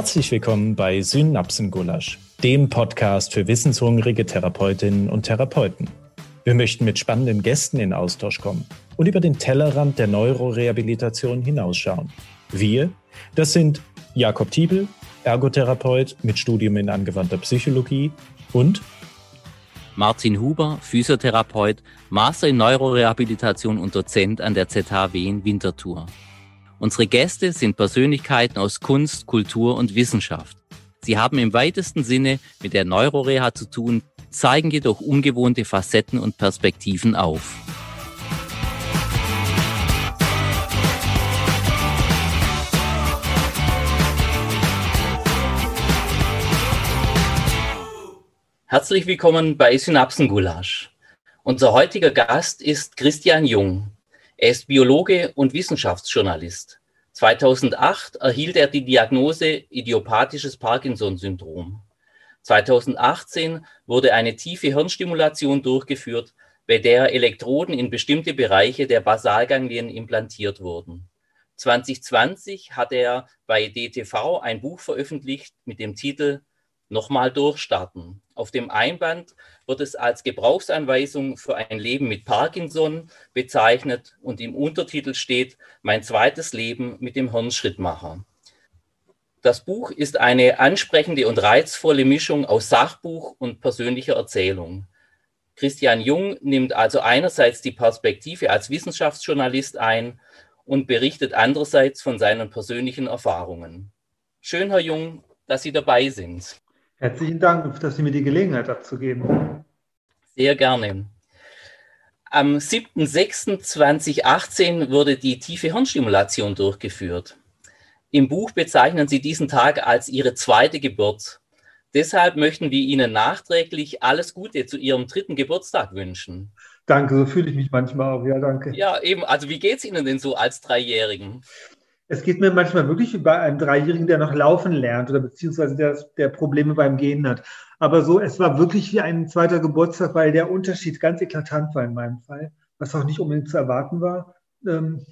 Herzlich willkommen bei Synapsengulasch, dem Podcast für wissenshungrige Therapeutinnen und Therapeuten. Wir möchten mit spannenden Gästen in Austausch kommen und über den Tellerrand der Neurorehabilitation hinausschauen. Wir, das sind Jakob Tiebel, Ergotherapeut mit Studium in angewandter Psychologie und Martin Huber, Physiotherapeut, Master in Neurorehabilitation und Dozent an der ZHW in Winterthur. Unsere Gäste sind Persönlichkeiten aus Kunst, Kultur und Wissenschaft. Sie haben im weitesten Sinne mit der Neuroreha zu tun, zeigen jedoch ungewohnte Facetten und Perspektiven auf. Herzlich willkommen bei Synapsengulasch. Unser heutiger Gast ist Christian Jung. Er ist Biologe und Wissenschaftsjournalist. 2008 erhielt er die Diagnose idiopathisches Parkinson-Syndrom. 2018 wurde eine tiefe Hirnstimulation durchgeführt, bei der Elektroden in bestimmte Bereiche der Basalganglien implantiert wurden. 2020 hat er bei DTV ein Buch veröffentlicht mit dem Titel Nochmal durchstarten. Auf dem Einband wird es als Gebrauchsanweisung für ein Leben mit Parkinson bezeichnet und im Untertitel steht Mein zweites Leben mit dem Hirnschrittmacher. Das Buch ist eine ansprechende und reizvolle Mischung aus Sachbuch und persönlicher Erzählung. Christian Jung nimmt also einerseits die Perspektive als Wissenschaftsjournalist ein und berichtet andererseits von seinen persönlichen Erfahrungen. Schön, Herr Jung, dass Sie dabei sind. Herzlichen Dank, dass Sie mir die Gelegenheit abzugeben. Sehr gerne. Am 7.6.2018 wurde die tiefe Hirnstimulation durchgeführt. Im Buch bezeichnen Sie diesen Tag als Ihre zweite Geburt. Deshalb möchten wir Ihnen nachträglich alles Gute zu Ihrem dritten Geburtstag wünschen. Danke, so fühle ich mich manchmal auch. Ja, danke. Ja, eben. Also, wie geht es Ihnen denn so als Dreijährigen? Es geht mir manchmal wirklich wie bei einem Dreijährigen, der noch laufen lernt oder beziehungsweise der, der Probleme beim Gehen hat. Aber so, es war wirklich wie ein zweiter Geburtstag, weil der Unterschied ganz eklatant war in meinem Fall, was auch nicht unbedingt zu erwarten war, ähm,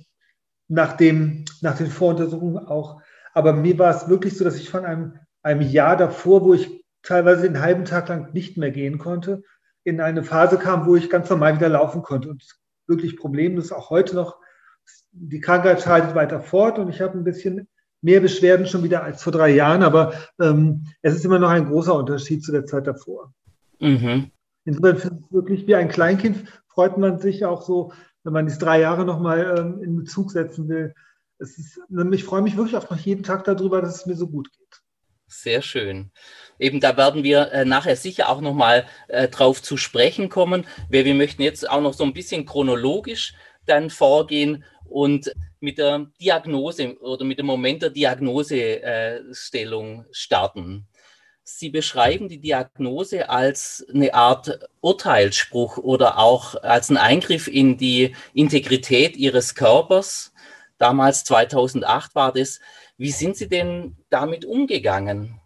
nach, dem, nach den Voruntersuchungen auch. Aber mir war es wirklich so, dass ich von einem, einem Jahr davor, wo ich teilweise den halben Tag lang nicht mehr gehen konnte, in eine Phase kam, wo ich ganz normal wieder laufen konnte und wirklich problemlos auch heute noch die Krankheit schreitet weiter fort und ich habe ein bisschen mehr Beschwerden schon wieder als vor drei Jahren, aber ähm, es ist immer noch ein großer Unterschied zu der Zeit davor. Mhm. Insofern wirklich wie ein Kleinkind freut man sich auch so, wenn man diese drei Jahre nochmal ähm, in Bezug setzen will. Es ist, ich freue mich wirklich auch noch jeden Tag darüber, dass es mir so gut geht. Sehr schön. Eben da werden wir äh, nachher sicher auch nochmal äh, drauf zu sprechen kommen, weil wir möchten jetzt auch noch so ein bisschen chronologisch dann vorgehen und mit der Diagnose oder mit dem Moment der Diagnosestellung starten. Sie beschreiben die Diagnose als eine Art Urteilsspruch oder auch als einen Eingriff in die Integrität Ihres Körpers. Damals 2008 war das. Wie sind Sie denn damit umgegangen?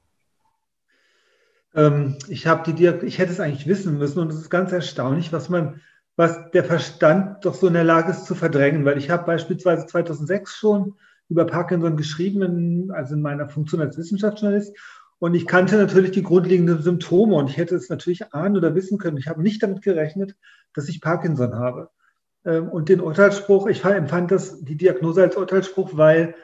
Ähm, ich, die ich hätte es eigentlich wissen müssen und es ist ganz erstaunlich, was man was der Verstand doch so in der Lage ist zu verdrängen, weil ich habe beispielsweise 2006 schon über Parkinson geschrieben, also in meiner Funktion als Wissenschaftsjournalist. Und ich kannte natürlich die grundlegenden Symptome und ich hätte es natürlich ahnen oder wissen können. Ich habe nicht damit gerechnet, dass ich Parkinson habe. Ähm, und den Urteilsspruch, ich empfand das, die Diagnose als Urteilsspruch, weil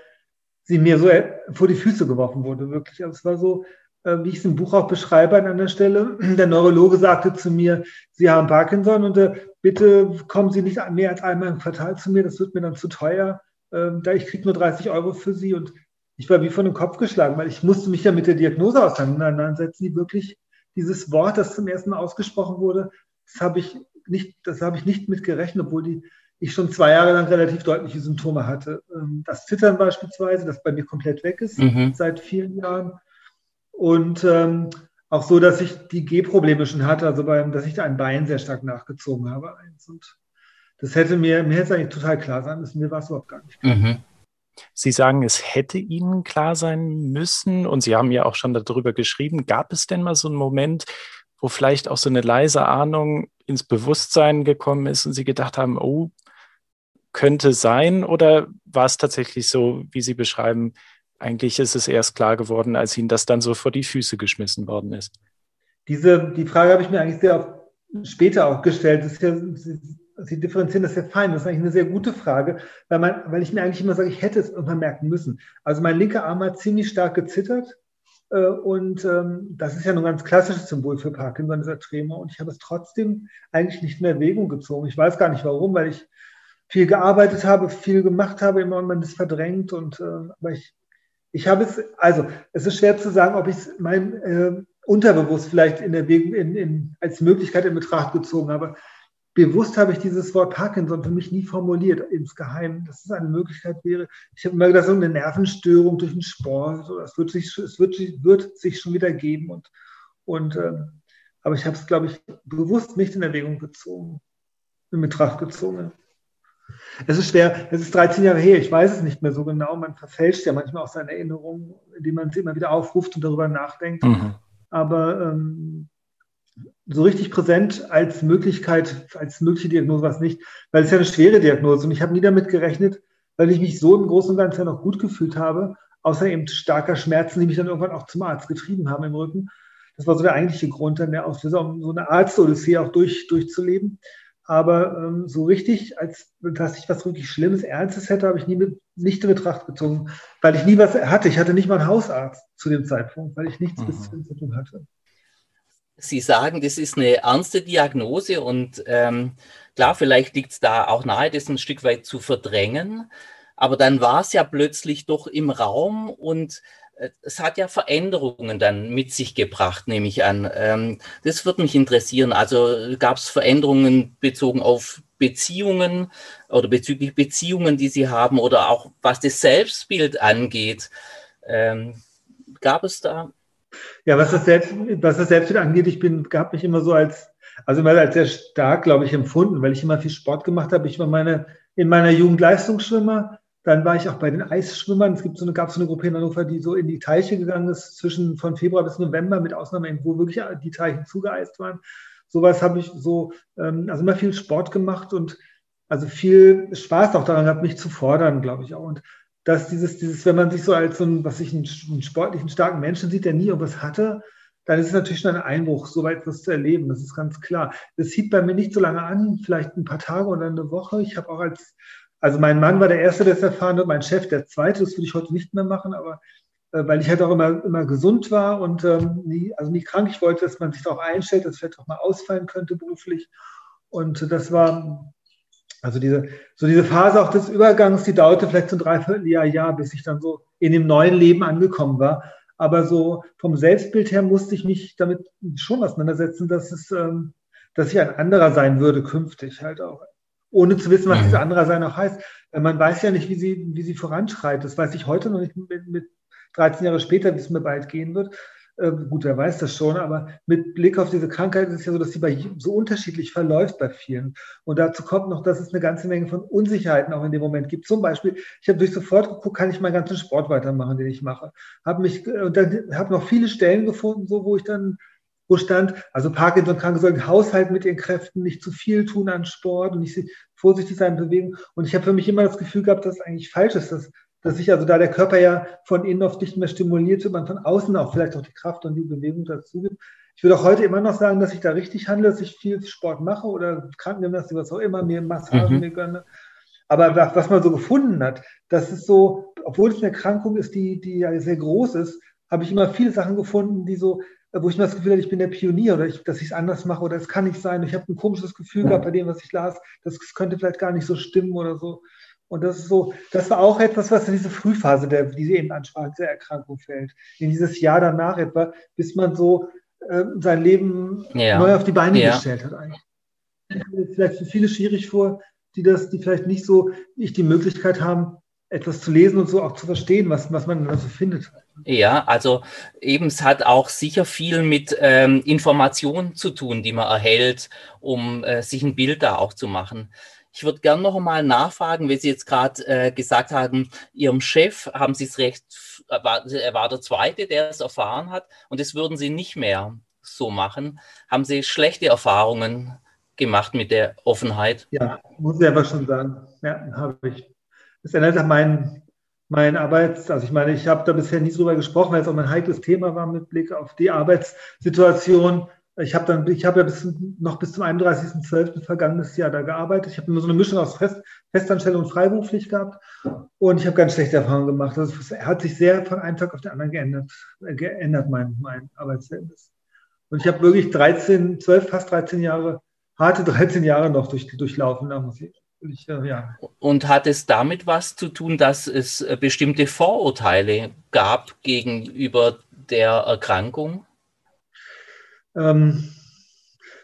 sie mir so vor die Füße geworfen wurde, wirklich. Also es war so, wie ich es im Buch auch beschreibe an einer Stelle. Der Neurologe sagte zu mir, Sie haben Parkinson und äh, bitte kommen Sie nicht mehr als einmal im Quartal zu mir, das wird mir dann zu teuer. Ähm, da ich kriege nur 30 Euro für Sie und ich war wie von den Kopf geschlagen, weil ich musste mich ja mit der Diagnose auseinandersetzen, die wirklich dieses Wort, das zum ersten Mal ausgesprochen wurde, das habe ich nicht, das habe ich nicht mit gerechnet, obwohl die, ich schon zwei Jahre lang relativ deutliche Symptome hatte. Ähm, das Zittern beispielsweise, das bei mir komplett weg ist mhm. seit vielen Jahren. Und ähm, auch so, dass ich die Gehprobleme schon hatte, also beim, dass ich ein Bein sehr stark nachgezogen habe. Eins. Und das hätte mir, mir hätte eigentlich total klar sein müssen, mir war es überhaupt gar nicht klar. Mhm. Sie sagen, es hätte Ihnen klar sein müssen und Sie haben ja auch schon darüber geschrieben. Gab es denn mal so einen Moment, wo vielleicht auch so eine leise Ahnung ins Bewusstsein gekommen ist und Sie gedacht haben, oh, könnte sein? Oder war es tatsächlich so, wie Sie beschreiben, eigentlich ist es erst klar geworden, als Ihnen das dann so vor die Füße geschmissen worden ist. Diese, die Frage habe ich mir eigentlich sehr später auch gestellt. Das ist ja, Sie differenzieren das ja fein. Das ist eigentlich eine sehr gute Frage, weil, man, weil ich mir eigentlich immer sage, ich hätte es irgendwann merken müssen. Also mein linker Arm hat ziemlich stark gezittert. Äh, und ähm, das ist ja ein ganz klassisches Symbol für Parkinson, dieser Tremor. Und ich habe es trotzdem eigentlich nicht in Erwägung gezogen. Ich weiß gar nicht warum, weil ich viel gearbeitet habe, viel gemacht habe, immer und man das verdrängt. Und, äh, aber ich, ich habe es, also es ist schwer zu sagen, ob ich es mein äh, unterbewusst vielleicht in Erwägung, in, in, als Möglichkeit in Betracht gezogen habe. Bewusst habe ich dieses Wort Parkinson für mich nie formuliert insgeheim, dass es eine Möglichkeit wäre. Ich habe immer gedacht, so eine Nervenstörung durch den Sport, das wird sich, es wird, wird sich schon wieder geben. Und, und, ähm, aber ich habe es, glaube ich, bewusst nicht in Erwägung gezogen, in Betracht gezogen. Es ist schwer, es ist 13 Jahre her, ich weiß es nicht mehr so genau. Man verfälscht ja manchmal auch seine Erinnerungen, indem man sie immer wieder aufruft und darüber nachdenkt. Mhm. Aber ähm, so richtig präsent als Möglichkeit, als mögliche Diagnose war es nicht, weil es ja eine schwere Diagnose und ich habe nie damit gerechnet, weil ich mich so im Großen und Ganzen ja noch gut gefühlt habe, außer eben starker Schmerzen, die mich dann irgendwann auch zum Arzt getrieben haben im Rücken. Das war so der eigentliche Grund dann der Auslöser, um so eine Arzt-Odyssee auch durch, durchzuleben. Aber ähm, so richtig, als dass ich was wirklich Schlimmes, Ernstes hätte, habe ich nie mit, nicht in Betracht gezogen, weil ich nie was hatte. Ich hatte nicht mal einen Hausarzt zu dem Zeitpunkt, weil ich nichts mhm. bis zu tun hatte. Sie sagen, das ist eine ernste Diagnose und ähm, klar, vielleicht liegt es da auch nahe, das ein Stück weit zu verdrängen. Aber dann war es ja plötzlich doch im Raum und es hat ja Veränderungen dann mit sich gebracht, nehme ich an. Ähm, das würde mich interessieren. Also gab es Veränderungen bezogen auf Beziehungen oder bezüglich Beziehungen, die Sie haben oder auch was das Selbstbild angeht? Ähm, gab es da ja, was das, Selbst, was das Selbstbild angeht, ich bin, habe mich immer so als, also immer als sehr stark, glaube ich, empfunden, weil ich immer viel Sport gemacht habe. Ich war meine, in meiner Jugend Leistungsschwimmer. Dann war ich auch bei den Eisschwimmern. Es gibt so eine, gab so eine Gruppe in Hannover, die so in die Teiche gegangen ist, zwischen von Februar bis November, mit Ausnahme, wo wirklich die Teiche zugeeist waren. Sowas habe ich so, ähm, also immer viel Sport gemacht und also viel Spaß auch daran gehabt, mich zu fordern, glaube ich auch. Und dass dieses, dieses, wenn man sich so als so einen, was ich, einen, einen sportlichen, starken Menschen sieht, der nie irgendwas hatte, dann ist es natürlich schon ein Einbruch, so weit etwas zu erleben. Das ist ganz klar. Das sieht bei mir nicht so lange an, vielleicht ein paar Tage oder eine Woche. Ich habe auch als, also mein Mann war der Erste, der es erfahren hat, mein Chef der Zweite. Das würde ich heute nicht mehr machen, aber äh, weil ich halt auch immer, immer gesund war und ähm, nie, also nie krank. Ich wollte, dass man sich darauf einstellt, dass vielleicht auch mal ausfallen könnte beruflich. Und das war also diese, so diese Phase auch des Übergangs, die dauerte vielleicht so ein Dreivierteljahr, Jahr, bis ich dann so in dem neuen Leben angekommen war. Aber so vom Selbstbild her musste ich mich damit schon auseinandersetzen, dass es, ähm, dass ich ein anderer sein würde künftig halt auch. Ohne zu wissen, was mhm. dieser anderer sein auch heißt. Man weiß ja nicht, wie sie, wie sie voranschreitet. Das weiß ich heute noch nicht mit, mit 13 Jahre später, wie es mir bald gehen wird. Äh, gut, wer weiß das schon, aber mit Blick auf diese Krankheit ist es ja so, dass sie bei, so unterschiedlich verläuft bei vielen. Und dazu kommt noch, dass es eine ganze Menge von Unsicherheiten auch in dem Moment gibt. Zum Beispiel, ich habe durch sofort geguckt, kann ich meinen ganzen Sport weitermachen, den ich mache. Habe mich äh, und dann habe noch viele Stellen gefunden, so wo ich dann wo stand, also Parkinson-Kranke sollen Haushalt mit ihren Kräften, nicht zu viel tun an Sport und nicht vorsichtig sein, bewegen. Und ich habe für mich immer das Gefühl gehabt, dass es eigentlich falsch ist, dass dass sich also da der Körper ja von innen oft nicht mehr stimuliert wird, man von außen auch vielleicht auch die Kraft und die Bewegung dazu gibt. Ich würde auch heute immer noch sagen, dass ich da richtig handle, dass ich viel Sport mache oder Krankengymnastik, was auch immer, mir Massagen mhm. mir gönne. Aber was man so gefunden hat, das ist so, obwohl es eine Erkrankung ist, die, die ja sehr groß ist, habe ich immer viele Sachen gefunden, die so, wo ich mir das Gefühl hatte, ich bin der Pionier oder ich, dass ich es anders mache oder es kann nicht sein. Ich habe ein komisches Gefühl gehabt bei dem, was ich las, das könnte vielleicht gar nicht so stimmen oder so. Und das ist so, das war auch etwas, was in diese Frühphase, der, die Sie eben ansprachen, der Erkrankung fällt. In dieses Jahr danach etwa, bis man so äh, sein Leben ja. neu auf die Beine ja. gestellt hat eigentlich. Vielleicht für viele schwierig vor, die das, die vielleicht nicht so, nicht die Möglichkeit haben, etwas zu lesen und so auch zu verstehen, was, was man da so findet. Ja, also eben es hat auch sicher viel mit ähm, Informationen zu tun, die man erhält, um äh, sich ein Bild da auch zu machen. Ich würde gerne noch einmal nachfragen, wie Sie jetzt gerade äh, gesagt haben, Ihrem Chef haben Sie es recht, war, er war der Zweite, der es erfahren hat und das würden Sie nicht mehr so machen. Haben Sie schlechte Erfahrungen gemacht mit der Offenheit? Ja, muss ich einfach schon sagen. Ja, habe ich. Das erinnert an meinen, mein Arbeits, also ich meine, ich habe da bisher nie drüber gesprochen, weil es auch mein heikles Thema war mit Blick auf die Arbeitssituation. Ich habe dann, ich habe ja bis, noch bis zum 31.12. vergangenes Jahr da gearbeitet. Ich habe immer so eine Mischung aus Fest, Festanstellung und freiberuflich gehabt und ich habe ganz schlechte Erfahrungen gemacht. Also hat sich sehr von einem Tag auf den anderen geändert, äh, geändert mein, mein Arbeitsverhältnis. Und ich habe wirklich 13, 12, fast 13 Jahre, harte 13 Jahre noch durch, durchlaufen, da muss ich ja. Und hat es damit was zu tun, dass es äh, bestimmte Vorurteile gab gegenüber der Erkrankung? Ähm,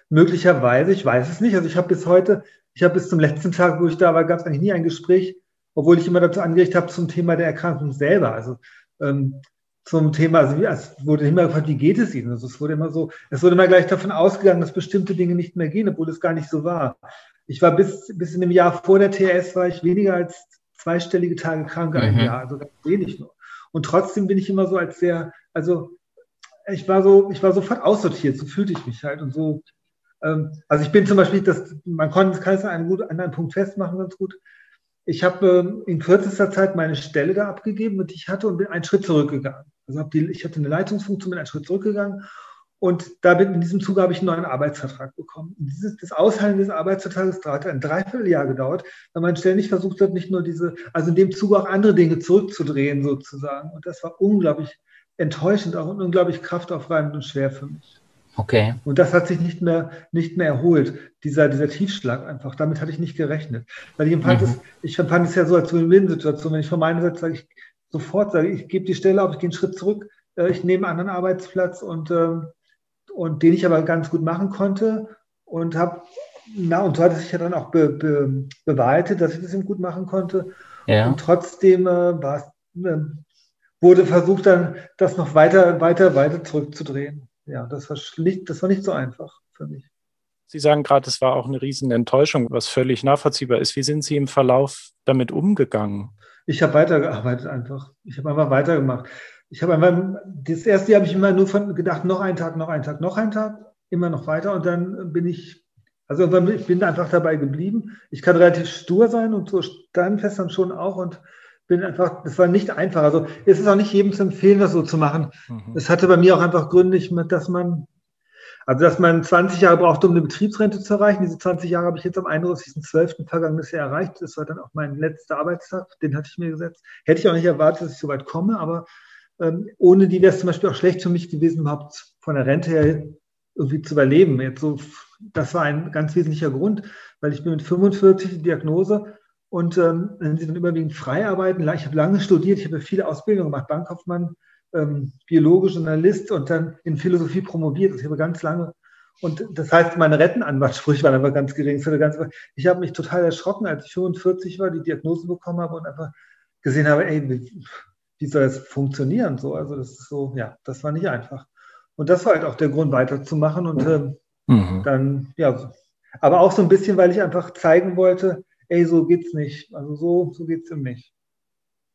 möglicherweise, ich weiß es nicht. Also ich habe bis heute, ich habe bis zum letzten Tag, wo ich da war, gab es eigentlich nie ein Gespräch, obwohl ich immer dazu angeregt habe zum Thema der Erkrankung selber. Also ähm, zum Thema, also wie, es wurde immer gefragt, wie geht es Ihnen? Also es wurde immer so, es wurde immer gleich davon ausgegangen, dass bestimmte Dinge nicht mehr gehen, obwohl es gar nicht so war. Ich war bis, bis in dem Jahr vor der TS war ich weniger als zweistellige Tage krank mhm. Jahr, also ganz wenig nur. Und trotzdem bin ich immer so als sehr, also ich war so, ich war sofort aussortiert, so fühlte ich mich halt und so. Ähm, also ich bin zum Beispiel, das, man kann, kann es an einem, gut, an einem Punkt festmachen, ganz gut. Ich habe ähm, in kürzester Zeit meine Stelle da abgegeben, die ich hatte, und bin einen Schritt zurückgegangen. Also die, ich hatte eine Leitungsfunktion, bin einen Schritt zurückgegangen und da bin, in diesem Zuge habe ich einen neuen Arbeitsvertrag bekommen. Und dieses, das Aushandeln des Arbeitsvertrages hat ein Dreivierteljahr gedauert, weil man ständig versucht hat, nicht nur diese, also in dem Zuge auch andere Dinge zurückzudrehen sozusagen. Und das war unglaublich enttäuschend, auch unglaublich kraftaufreibend und schwer für mich. Okay. Und das hat sich nicht mehr, nicht mehr erholt, dieser, dieser Tiefschlag einfach. Damit hatte ich nicht gerechnet. Weil ich empfand, mhm. es, ich empfand es ja so als Win-Win-Situation, wenn ich von meiner Seite sage, ich sofort sage, ich gebe die Stelle auf, ich gehe einen Schritt zurück, äh, ich nehme einen anderen Arbeitsplatz und ähm, und den ich aber ganz gut machen konnte und habe, na, und so hat es sich ja dann auch be, be, bewahrheitet, dass ich das eben gut machen konnte. Ja. Und trotzdem äh, war äh, wurde versucht, dann das noch weiter, weiter, weiter zurückzudrehen. Ja, das war, nicht, das war nicht so einfach für mich. Sie sagen gerade, es war auch eine riesen Enttäuschung, was völlig nachvollziehbar ist. Wie sind Sie im Verlauf damit umgegangen? Ich habe weitergearbeitet einfach. Ich habe einfach weitergemacht ich habe einfach, das erste Jahr habe ich immer nur von gedacht, noch ein Tag, noch ein Tag, noch ein Tag, immer noch weiter und dann bin ich, also ich bin einfach dabei geblieben. Ich kann relativ stur sein und so standfest dann schon auch und bin einfach, das war nicht einfach. Also es ist auch nicht jedem zu empfehlen, das so zu machen. Mhm. Es hatte bei mir auch einfach Gründe, dass man, also dass man 20 Jahre braucht, um eine Betriebsrente zu erreichen. Diese 20 Jahre habe ich jetzt am 31.12. vergangenes Jahr erreicht. Das war dann auch mein letzter Arbeitstag, den hatte ich mir gesetzt. Hätte ich auch nicht erwartet, dass ich so weit komme, aber ohne die wäre es zum Beispiel auch schlecht für mich gewesen, überhaupt von der Rente her irgendwie zu überleben. Jetzt so, das war ein ganz wesentlicher Grund, weil ich bin mit 45 die Diagnose und ähm, wenn Sie dann überwiegend frei arbeiten, ich habe lange studiert, ich habe viele Ausbildungen gemacht, Bankkaufmann, ähm, Biologe, Journalist und dann in Philosophie promoviert. Also ich habe ganz lange und das heißt, meine Rentenanwaltssprüche waren einfach ganz gering. Ich habe mich total erschrocken, als ich 45 war, die Diagnose bekommen habe und einfach gesehen habe, ey, wie soll das funktionieren? So, also das ist so, ja, das war nicht einfach. Und das war halt auch der Grund, weiterzumachen. Und äh, mhm. dann, ja, aber auch so ein bisschen, weil ich einfach zeigen wollte, ey, so geht's nicht. Also so, so geht's ihm nicht.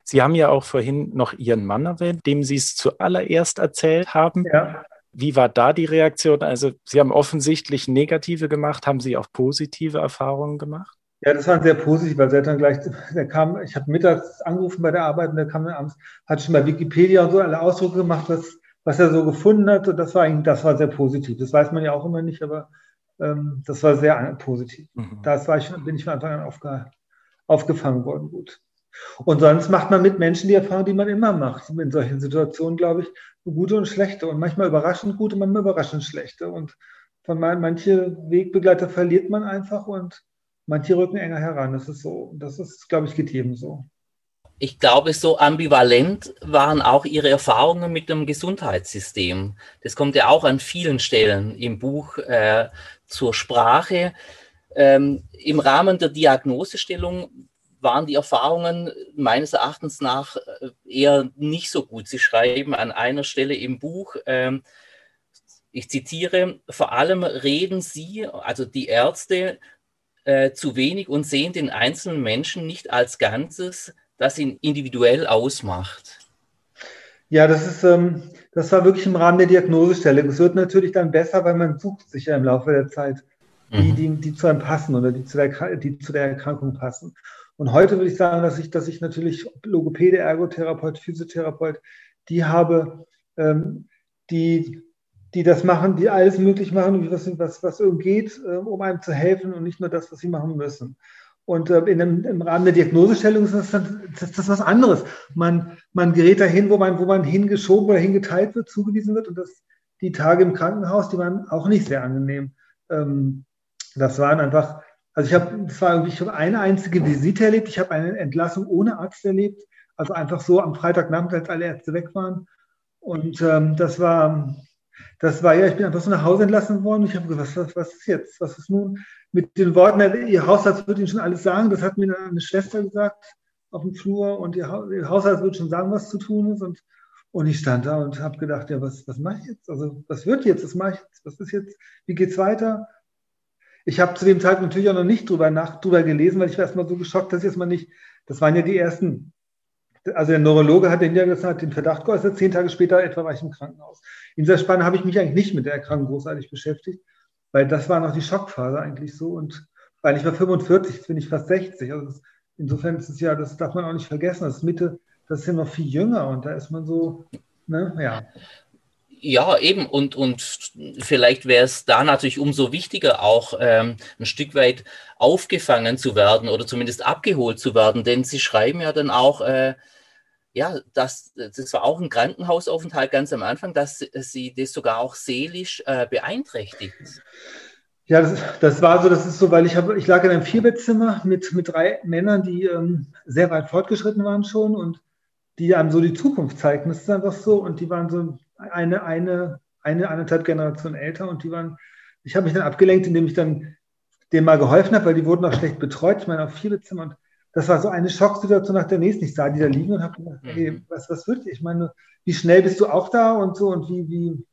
Sie haben ja auch vorhin noch Ihren Mann erwähnt, dem Sie es zuallererst erzählt haben. Ja. Wie war da die Reaktion? Also Sie haben offensichtlich negative gemacht. Haben Sie auch positive Erfahrungen gemacht? Ja, das war sehr positiv, weil er dann gleich, der kam, ich habe mittags angerufen bei der Arbeit und der kam dann abends, hat schon bei Wikipedia und so alle Ausdrucke gemacht, was, was er so gefunden hat. Und das war eigentlich, das war sehr positiv. Das weiß man ja auch immer nicht, aber ähm, das war sehr positiv. Mhm. Ich, bin ich von Anfang an aufge, aufgefangen worden, gut. Und sonst macht man mit Menschen die Erfahrung, die man immer macht. In solchen Situationen, glaube ich, gute und schlechte. Und manchmal überraschend gute, manchmal überraschend schlechte. Und von manche Wegbegleiter verliert man einfach und manche rücken enger heran. Das ist so, das ist, glaube ich, geht jedem so. Ich glaube, so ambivalent waren auch Ihre Erfahrungen mit dem Gesundheitssystem. Das kommt ja auch an vielen Stellen im Buch äh, zur Sprache. Ähm, Im Rahmen der Diagnosestellung waren die Erfahrungen meines Erachtens nach äh, eher nicht so gut. Sie schreiben an einer Stelle im Buch, ähm, ich zitiere, vor allem reden Sie, also die Ärzte, äh, zu wenig und sehen den einzelnen Menschen nicht als Ganzes, das ihn individuell ausmacht. Ja, das ist, ähm, das war wirklich im Rahmen der Diagnosestelle. Es wird natürlich dann besser, weil man sucht sich ja im Laufe der Zeit die, mhm. die, die zu einem passen oder die zu, der, die zu der Erkrankung passen. Und heute würde ich sagen, dass ich, dass ich natürlich Logopäde, Ergotherapeut, Physiotherapeut, die habe, ähm, die, die das machen, die alles möglich machen, was, was, was irgendwie geht, äh, um einem zu helfen und nicht nur das, was sie machen müssen. Und äh, in dem, im Rahmen der Diagnosestellung ist das, das, das was anderes. Man, man gerät dahin, wo man, wo man hingeschoben oder hingeteilt wird, zugewiesen wird. Und das, die Tage im Krankenhaus, die waren auch nicht sehr angenehm. Ähm, das waren einfach, also ich habe, das war irgendwie, habe eine einzige Visite erlebt. Ich habe eine Entlassung ohne Arzt erlebt. Also einfach so am Freitagnachmittag, als alle Ärzte weg waren. Und ähm, das war, das war ja, ich bin einfach so nach Hause entlassen worden. Ich habe gesagt, was, was, ist jetzt? Was ist nun? Mit den Worten, Ihr Hausarzt wird Ihnen schon alles sagen. Das hat mir eine Schwester gesagt auf dem Flur und Ihr, Hausarzt wird schon sagen, was zu tun ist. Und, und ich stand da und habe gedacht, ja, was, was mache ich jetzt? Also, was wird jetzt? Was mache ich jetzt? Was ist jetzt? Wie geht's weiter? Ich habe zu dem Zeitpunkt natürlich auch noch nicht drüber, nach, drüber gelesen, weil ich war erstmal so geschockt, dass ich erstmal nicht, das waren ja die ersten also der Neurologe hat den ja gesagt, den Verdacht geäußert, zehn Tage später etwa war ich im Krankenhaus. In dieser Spanne habe ich mich eigentlich nicht mit der Erkrankung großartig beschäftigt, weil das war noch die Schockphase eigentlich so. Und weil ich war 45, jetzt bin ich fast 60. Also das, insofern ist es ja, das darf man auch nicht vergessen, das ist Mitte, das ist ja noch viel jünger und da ist man so, ne, ja. Ja, eben. Und, und vielleicht wäre es da natürlich umso wichtiger, auch ähm, ein Stück weit aufgefangen zu werden oder zumindest abgeholt zu werden. Denn Sie schreiben ja dann auch, äh, ja, das, das war auch ein Krankenhausaufenthalt ganz am Anfang, dass Sie das sogar auch seelisch äh, beeinträchtigt. Ja, das, das, war so, das ist so, weil ich habe, ich lag in einem Vierbettzimmer mit, mit drei Männern, die ähm, sehr weit fortgeschritten waren schon und die einem so die Zukunft zeigten. Das ist einfach so. Und die waren so eine, eine, eine, eineinhalb Generationen älter und die waren, ich habe mich dann abgelenkt, indem ich dann denen mal geholfen habe, weil die wurden auch schlecht betreut. Ich meine, auf vier Zimmer und das war so eine Schocksituation nach der nächsten. Ich sah die da liegen und habe gedacht, hey, mhm. was, was wird? Ich meine, wie schnell bist du auch da und so und wie, wie,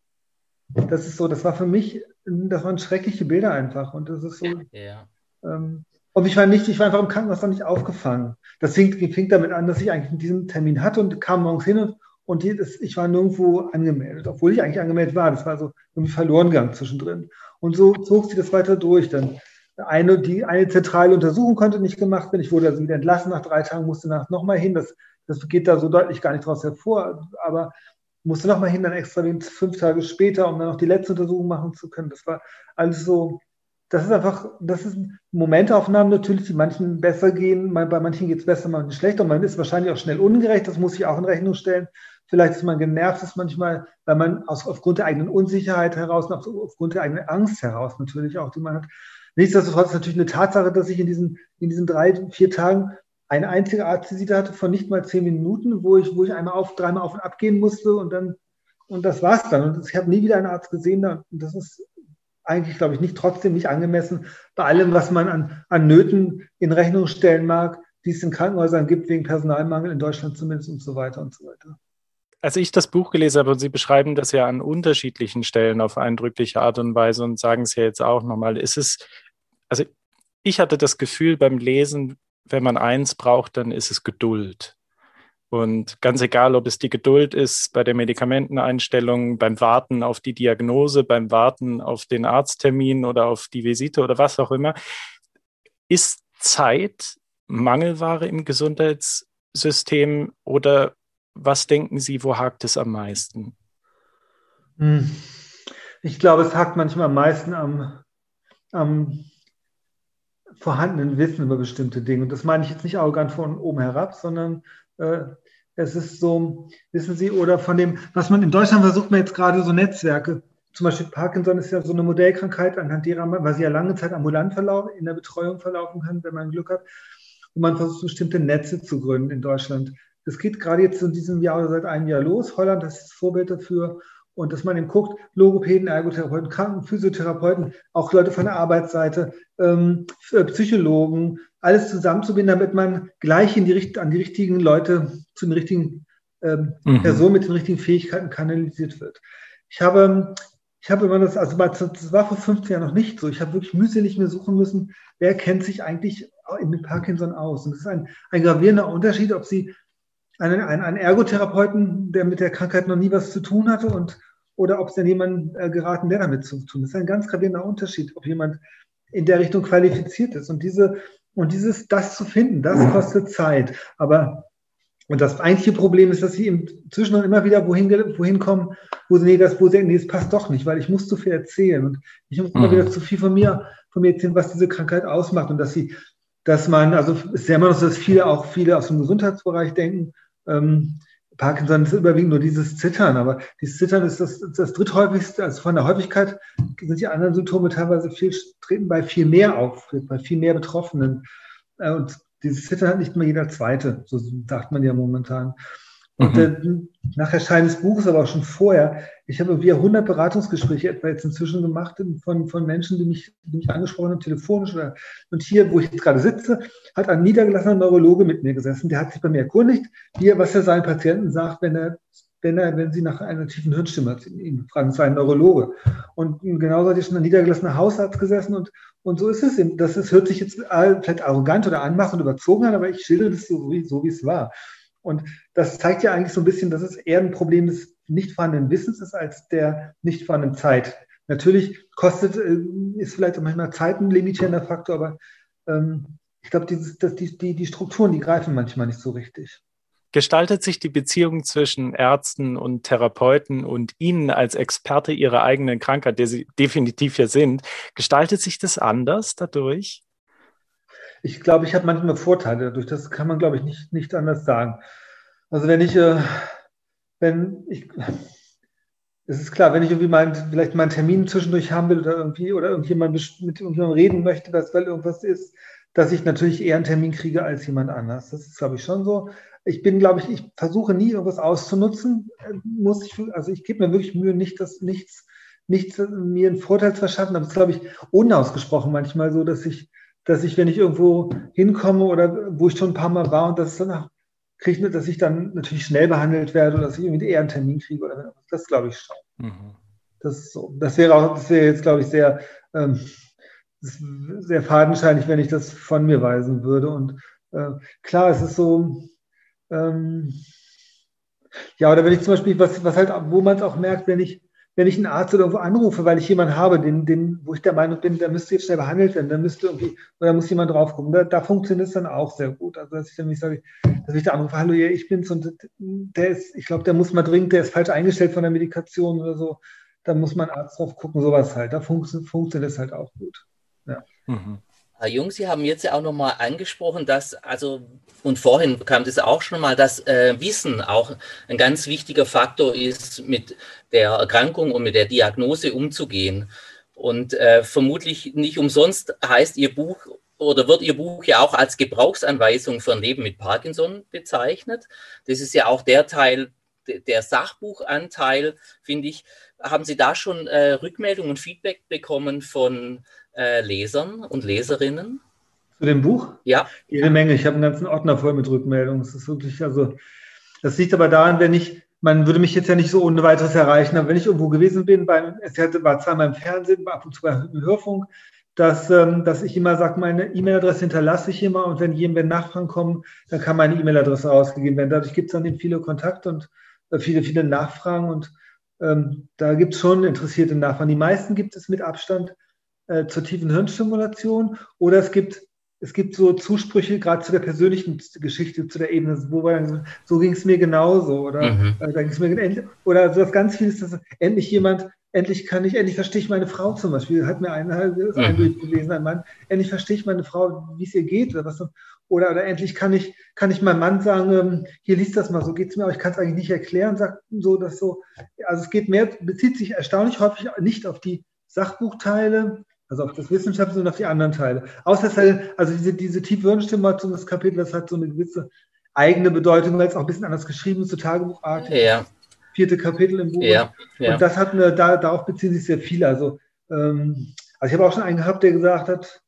das ist so, das war für mich, das waren schreckliche Bilder einfach und das ist so. Ja. Ähm, und ich war nicht, ich war einfach im Krankenhaus noch nicht aufgefangen. Das fing, fing damit an, dass ich eigentlich diesen Termin hatte und kam morgens hin und und das, ich war nirgendwo angemeldet, obwohl ich eigentlich angemeldet war. Das war so irgendwie verloren gegangen zwischendrin. Und so zog sich das weiter durch. Dann eine, die, eine zentrale Untersuchung konnte nicht gemacht werden. Ich wurde also wieder entlassen nach drei Tagen, musste nach nochmal hin. Das, das geht da so deutlich gar nicht draus hervor. Aber musste nochmal hin, dann extra fünf Tage später, um dann noch die letzte Untersuchung machen zu können. Das war alles so, das ist einfach, das ist Momentaufnahmen natürlich, die manchen besser gehen, bei manchen geht es besser, manchen schlechter. Und man ist wahrscheinlich auch schnell ungerecht, das muss ich auch in Rechnung stellen. Vielleicht ist man genervt, ist manchmal, weil man aus, aufgrund der eigenen Unsicherheit heraus, aufgrund der eigenen Angst heraus natürlich auch, die man hat. Nichtsdestotrotz ist natürlich eine Tatsache, dass ich in diesen, in diesen drei, vier Tagen eine einzige Arztvisite hatte von nicht mal zehn Minuten, wo ich, wo ich einmal auf, dreimal auf und ab gehen musste und dann, und das war's dann. Und ich habe nie wieder einen Arzt gesehen. Und das ist eigentlich, glaube ich, nicht trotzdem nicht angemessen bei allem, was man an, an Nöten in Rechnung stellen mag, die es in Krankenhäusern gibt, wegen Personalmangel in Deutschland zumindest und so weiter und so weiter als ich das Buch gelesen habe und Sie beschreiben das ja an unterschiedlichen Stellen auf eindrückliche Art und Weise und sagen es ja jetzt auch nochmal, ist es, also ich hatte das Gefühl beim Lesen, wenn man eins braucht, dann ist es Geduld. Und ganz egal, ob es die Geduld ist bei der Medikamenteneinstellung, beim Warten auf die Diagnose, beim Warten auf den Arzttermin oder auf die Visite oder was auch immer, ist Zeit Mangelware im Gesundheitssystem oder was denken Sie, wo hakt es am meisten? Hm. Ich glaube, es hakt manchmal am meisten am, am vorhandenen Wissen über bestimmte Dinge. Und das meine ich jetzt nicht arrogant von oben herab, sondern äh, es ist so, wissen Sie, oder von dem, was man in Deutschland versucht, man jetzt gerade so Netzwerke, zum Beispiel Parkinson ist ja so eine Modellkrankheit, anhand derer man, weil sie ja lange Zeit ambulant verlaufen, in der Betreuung verlaufen kann, wenn man Glück hat. Und man versucht, bestimmte Netze zu gründen in Deutschland. Das geht gerade jetzt in diesem Jahr oder seit einem Jahr los. Holland ist das Vorbild dafür. Und dass man eben guckt, Logopäden, Ergotherapeuten, Kranken, Physiotherapeuten, auch Leute von der Arbeitsseite, ähm, äh, Psychologen, alles zusammenzubinden, damit man gleich in die, an die richtigen Leute, zu den richtigen ähm, mhm. Personen mit den richtigen Fähigkeiten kanalisiert wird. Ich habe, ich habe immer das, also das war vor 15 Jahren noch nicht so. Ich habe wirklich mühselig mir suchen müssen, wer kennt sich eigentlich mit Parkinson aus. Und das ist ein, ein gravierender Unterschied, ob Sie einen, einen, einen Ergotherapeuten, der mit der Krankheit noch nie was zu tun hatte und oder ob es denn jemand äh, geraten, der damit zu tun. Das ist ein ganz gravierender Unterschied, ob jemand in der Richtung qualifiziert ist. Und diese, Und dieses, das zu finden, das kostet Zeit. Aber und das eigentliche Problem ist, dass sie im Zwischendurch immer wieder wohin, wohin kommen, wo sie, nee, das, wo sie, nee, das passt doch nicht, weil ich muss zu viel erzählen und ich muss immer mhm. wieder zu viel von mir, von mir erzählen, was diese Krankheit ausmacht und dass sie, dass man, also es ist ja immer noch so, dass viele auch viele aus dem Gesundheitsbereich denken, ähm, Parkinson ist überwiegend nur dieses Zittern, aber dieses Zittern ist das, das dritthäufigste, also von der Häufigkeit sind die anderen Symptome teilweise viel, treten bei viel mehr auf, bei viel mehr Betroffenen. Äh, und dieses Zittern hat nicht mehr jeder Zweite, so sagt man ja momentan. Und mhm. äh, nach Erscheinen des Buches, aber auch schon vorher, ich habe irgendwie 100 Beratungsgespräche etwa jetzt inzwischen gemacht von, von Menschen, die mich, die mich angesprochen haben, telefonisch. Oder, und hier, wo ich jetzt gerade sitze, hat ein niedergelassener Neurologe mit mir gesessen. Der hat sich bei mir erkundigt, wie er, was er seinen Patienten sagt, wenn er, wenn er, wenn sie nach einer tiefen Hirnstimme ihn fragen. Es war ein Neurologe. Und genauso hat hier schon ein niedergelassener Hausarzt gesessen und, und so ist es. Das ist, hört sich jetzt vielleicht arrogant oder anmaßend und überzogen an, aber ich schildere das so, wie, so wie es war. Und das zeigt ja eigentlich so ein bisschen, dass es eher ein Problem des nicht vorhandenen Wissens ist, als der nicht vorhandenen Zeit. Natürlich kostet, äh, ist vielleicht auch manchmal Zeit ein limitierender Faktor, aber ähm, ich glaube, die, die, die Strukturen, die greifen manchmal nicht so richtig. Gestaltet sich die Beziehung zwischen Ärzten und Therapeuten und Ihnen als Experte Ihrer eigenen Krankheit, der Sie definitiv ja sind, gestaltet sich das anders dadurch? Ich glaube, ich habe manchmal Vorteile dadurch. Das kann man, glaube ich, nicht, nicht anders sagen. Also wenn ich, äh, wenn ich, es ist klar, wenn ich irgendwie mein, vielleicht meinen Termin zwischendurch haben will oder irgendwie oder irgendjemand mit irgendjemandem reden möchte, dass weil irgendwas ist, dass ich natürlich eher einen Termin kriege als jemand anders. Das ist, glaube ich, schon so. Ich bin, glaube ich, ich versuche nie irgendwas auszunutzen. Muss ich, also ich gebe mir wirklich Mühe, nicht das nichts, nichts mir einen Vorteil zu verschaffen. Aber es ist, glaube ich, unausgesprochen manchmal so, dass ich dass ich, wenn ich irgendwo hinkomme oder wo ich schon ein paar Mal war und das danach kriege, dass ich dann natürlich schnell behandelt werde oder dass ich irgendwie eher einen Termin kriege oder das glaube ich schon. Mhm. Das, so. das wäre auch, das wäre jetzt, glaube ich, sehr, ähm, sehr fadenscheinig, wenn ich das von mir weisen würde. Und äh, klar, es ist so, ähm, ja, oder wenn ich zum Beispiel, was, was halt, wo man es auch merkt, wenn ich wenn ich einen Arzt oder irgendwo anrufe, weil ich jemanden habe, den, den, wo ich der Meinung bin, der müsste jetzt schnell behandelt werden, dann müsste irgendwie, oder muss jemand drauf gucken. Da, da funktioniert es dann auch sehr gut. Also, dass ich dann nicht sage, dass ich da anrufe, hallo, ja, ich bin's und der ist, ich glaube, der muss mal dringend, der ist falsch eingestellt von der Medikation oder so. Da muss man Arzt drauf gucken, sowas halt. Da funkt, funktioniert es halt auch gut. Ja. Mhm. Herr Jung, Sie haben jetzt ja auch nochmal angesprochen, dass, also, und vorhin kam das auch schon mal, dass äh, Wissen auch ein ganz wichtiger Faktor ist, mit der Erkrankung und mit der Diagnose umzugehen. Und äh, vermutlich nicht umsonst heißt Ihr Buch oder wird Ihr Buch ja auch als Gebrauchsanweisung für ein Leben mit Parkinson bezeichnet. Das ist ja auch der Teil, der Sachbuchanteil, finde ich. Haben Sie da schon äh, Rückmeldungen und Feedback bekommen von äh, Lesern und Leserinnen? Zu dem Buch? Ja. Jede Menge. Ich habe einen ganzen Ordner voll mit Rückmeldungen. Das ist wirklich, also, das liegt aber daran, wenn ich, man würde mich jetzt ja nicht so ohne weiteres erreichen, aber wenn ich irgendwo gewesen bin, beim, es war zweimal im Fernsehen, ab und zu beim Hörfunk, dass, ähm, dass ich immer sage, meine E-Mail-Adresse hinterlasse ich immer und wenn jemand Nachfragen kommen, dann kann meine E-Mail-Adresse rausgegeben werden. Dadurch gibt es dann eben viele Kontakte und äh, viele, viele Nachfragen und ähm, da gibt es schon interessierte Nachfragen. Die meisten gibt es mit Abstand äh, zur tiefen Hirnstimulation oder es gibt es gibt so Zusprüche gerade zu der persönlichen Geschichte, zu der Ebene, wo wir so ging es mir genauso oder mhm. äh, da ging's mir oder so das ganz viel ist, dass endlich jemand, endlich kann ich, endlich verstehe ich meine Frau zum Beispiel, hat mir einer ist ein mhm. durchgelesen, ein Mann, endlich verstehe ich meine Frau, wie es ihr geht oder was oder, oder endlich kann ich, kann ich meinem Mann sagen, ähm, hier liest das mal, so geht es mir, aber ich kann es eigentlich nicht erklären, sagt so, dass so, also es geht mehr, bezieht sich erstaunlich häufig nicht auf die Sachbuchteile, also auf das Wissenschaftliche und auf die anderen Teile. Außer es halt, also diese, diese Tiefwürnstimulation, das Kapitel, das hat so eine gewisse eigene Bedeutung, weil es auch ein bisschen anders geschrieben ist, so Tagebuchartig. Ja. Vierte Kapitel im Buch. Ja, ja. Und das hat eine, da, darauf beziehen sich sehr viele. Also, ähm, also ich habe auch schon einen gehabt, der gesagt hat,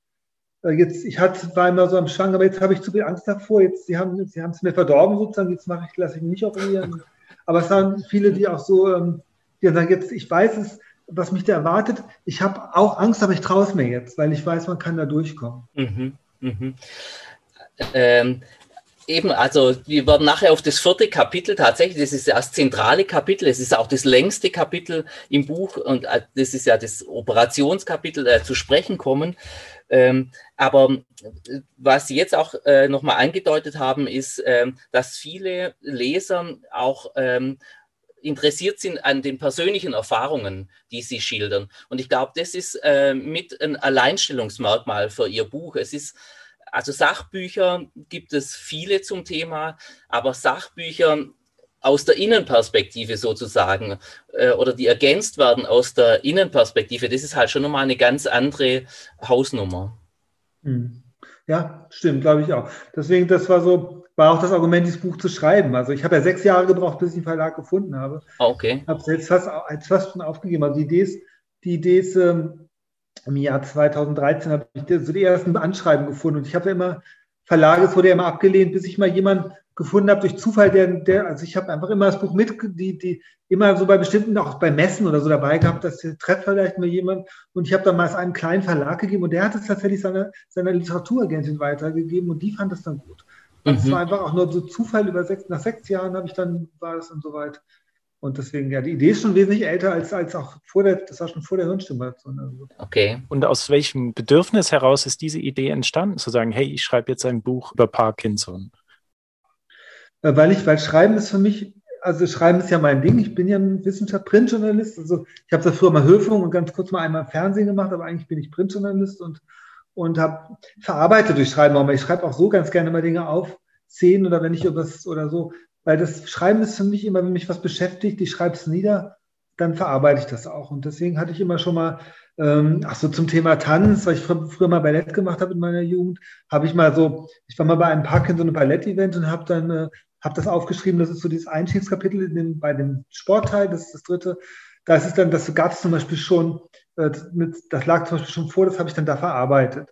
äh, jetzt, ich hatte, war immer so am Schwang, aber jetzt habe ich zu viel Angst davor. Jetzt, sie haben, sie haben es mir verdorben sozusagen, jetzt mache ich, lasse ich mich nicht operieren. Aber es waren viele, die auch so, ähm, die sagen, jetzt, ich weiß es, was mich da erwartet. Ich habe auch Angst, aber ich traue es mir jetzt, weil ich weiß, man kann da durchkommen. Mhm, mhm. Ähm, eben, also wir werden nachher auf das vierte Kapitel tatsächlich, das ist ja das zentrale Kapitel, es ist auch das längste Kapitel im Buch und äh, das ist ja das Operationskapitel äh, zu sprechen kommen. Ähm, aber äh, was Sie jetzt auch äh, nochmal angedeutet haben, ist, ähm, dass viele Leser auch ähm, interessiert sind an den persönlichen Erfahrungen, die Sie schildern. Und ich glaube, das ist äh, mit ein Alleinstellungsmerkmal für Ihr Buch. Es ist also Sachbücher gibt es viele zum Thema, aber Sachbücher aus der Innenperspektive sozusagen äh, oder die ergänzt werden aus der Innenperspektive, das ist halt schon nochmal eine ganz andere Hausnummer. Hm. Ja, stimmt, glaube ich auch. Deswegen, das war so, war auch das Argument, dieses Buch zu schreiben. Also ich habe ja sechs Jahre gebraucht, bis ich einen Verlag gefunden habe. Ah, okay. Habe es jetzt fast, fast schon aufgegeben. Also die Idee ist, die Idee ist, ähm, im Jahr 2013 habe ich so die ersten Anschreiben gefunden. Und ich habe ja immer, Verlage, es wurde ja immer abgelehnt, bis ich mal jemanden gefunden habe durch Zufall, der, der also ich habe einfach immer das Buch mit, die, die immer so bei bestimmten, auch bei Messen oder so dabei gehabt, dass der trefft vielleicht mal jemand und ich habe dann mal einen kleinen Verlag gegeben und der hat es tatsächlich seiner seiner Literaturagentin weitergegeben und die fand es dann gut. Das mhm. war einfach auch nur so Zufall über sechs, nach sechs Jahren habe ich dann, war es dann soweit. Und deswegen, ja, die Idee ist schon wesentlich älter als, als auch vor der, das war schon vor der Hirnstimulation. Also. Okay. Und aus welchem Bedürfnis heraus ist diese Idee entstanden, zu sagen, hey, ich schreibe jetzt ein Buch über Parkinson? Äh, weil ich, weil Schreiben ist für mich, also Schreiben ist ja mein Ding. Ich bin ja ein Wissenschaft Printjournalist. Also ich habe da früher mal Höfung und ganz kurz mal einmal Fernsehen gemacht, aber eigentlich bin ich Printjournalist und, und habe verarbeitet durch Schreiben mal. Ich schreibe auch so ganz gerne mal Dinge auf, Szenen oder wenn ich irgendwas oder so, weil das Schreiben ist für mich immer, wenn mich was beschäftigt, ich schreibe es nieder, dann verarbeite ich das auch. Und deswegen hatte ich immer schon mal, ähm, ach so zum Thema Tanz, weil ich fr früher mal Ballett gemacht habe in meiner Jugend, habe ich mal so, ich war mal bei einem Parkinson- und Ballett-Event und habe dann äh, habe das aufgeschrieben, das ist so dieses Einstiegskapitel in dem, bei dem Sportteil, das ist das dritte. Da ist es dann, das gab es zum Beispiel schon, das lag zum Beispiel schon vor, das habe ich dann da verarbeitet.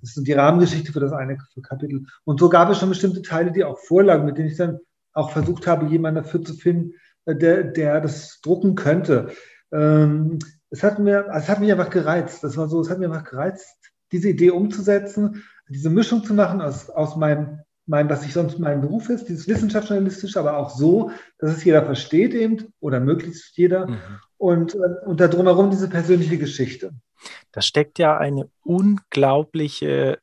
Das ist die Rahmengeschichte für das eine Kapitel. Und so gab es schon bestimmte Teile, die auch vorlagen, mit denen ich dann auch versucht habe, jemanden dafür zu finden, äh, der, der das drucken könnte. Ähm, es hat mir, es hat mich einfach gereizt. Das war so, es hat mir einfach gereizt, diese Idee umzusetzen, diese Mischung zu machen aus, aus meinem mein, was ich sonst mein Beruf ist, dieses wissenschaftsjournalistische, aber auch so, dass es jeder versteht eben oder möglichst jeder mhm. Und, äh, und da drumherum diese persönliche Geschichte. Da steckt ja eine unglaubliche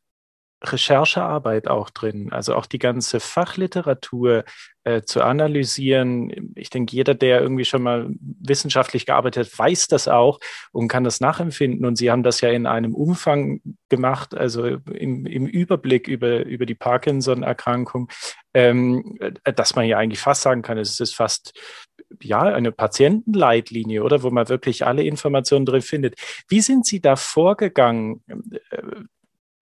Recherchearbeit auch drin, also auch die ganze Fachliteratur äh, zu analysieren. Ich denke, jeder, der irgendwie schon mal wissenschaftlich gearbeitet hat, weiß das auch und kann das nachempfinden. Und Sie haben das ja in einem Umfang gemacht, also im, im Überblick über, über die Parkinson-Erkrankung, ähm, dass man ja eigentlich fast sagen kann, es ist fast ja eine Patientenleitlinie, oder wo man wirklich alle Informationen drin findet. Wie sind Sie da vorgegangen? Äh,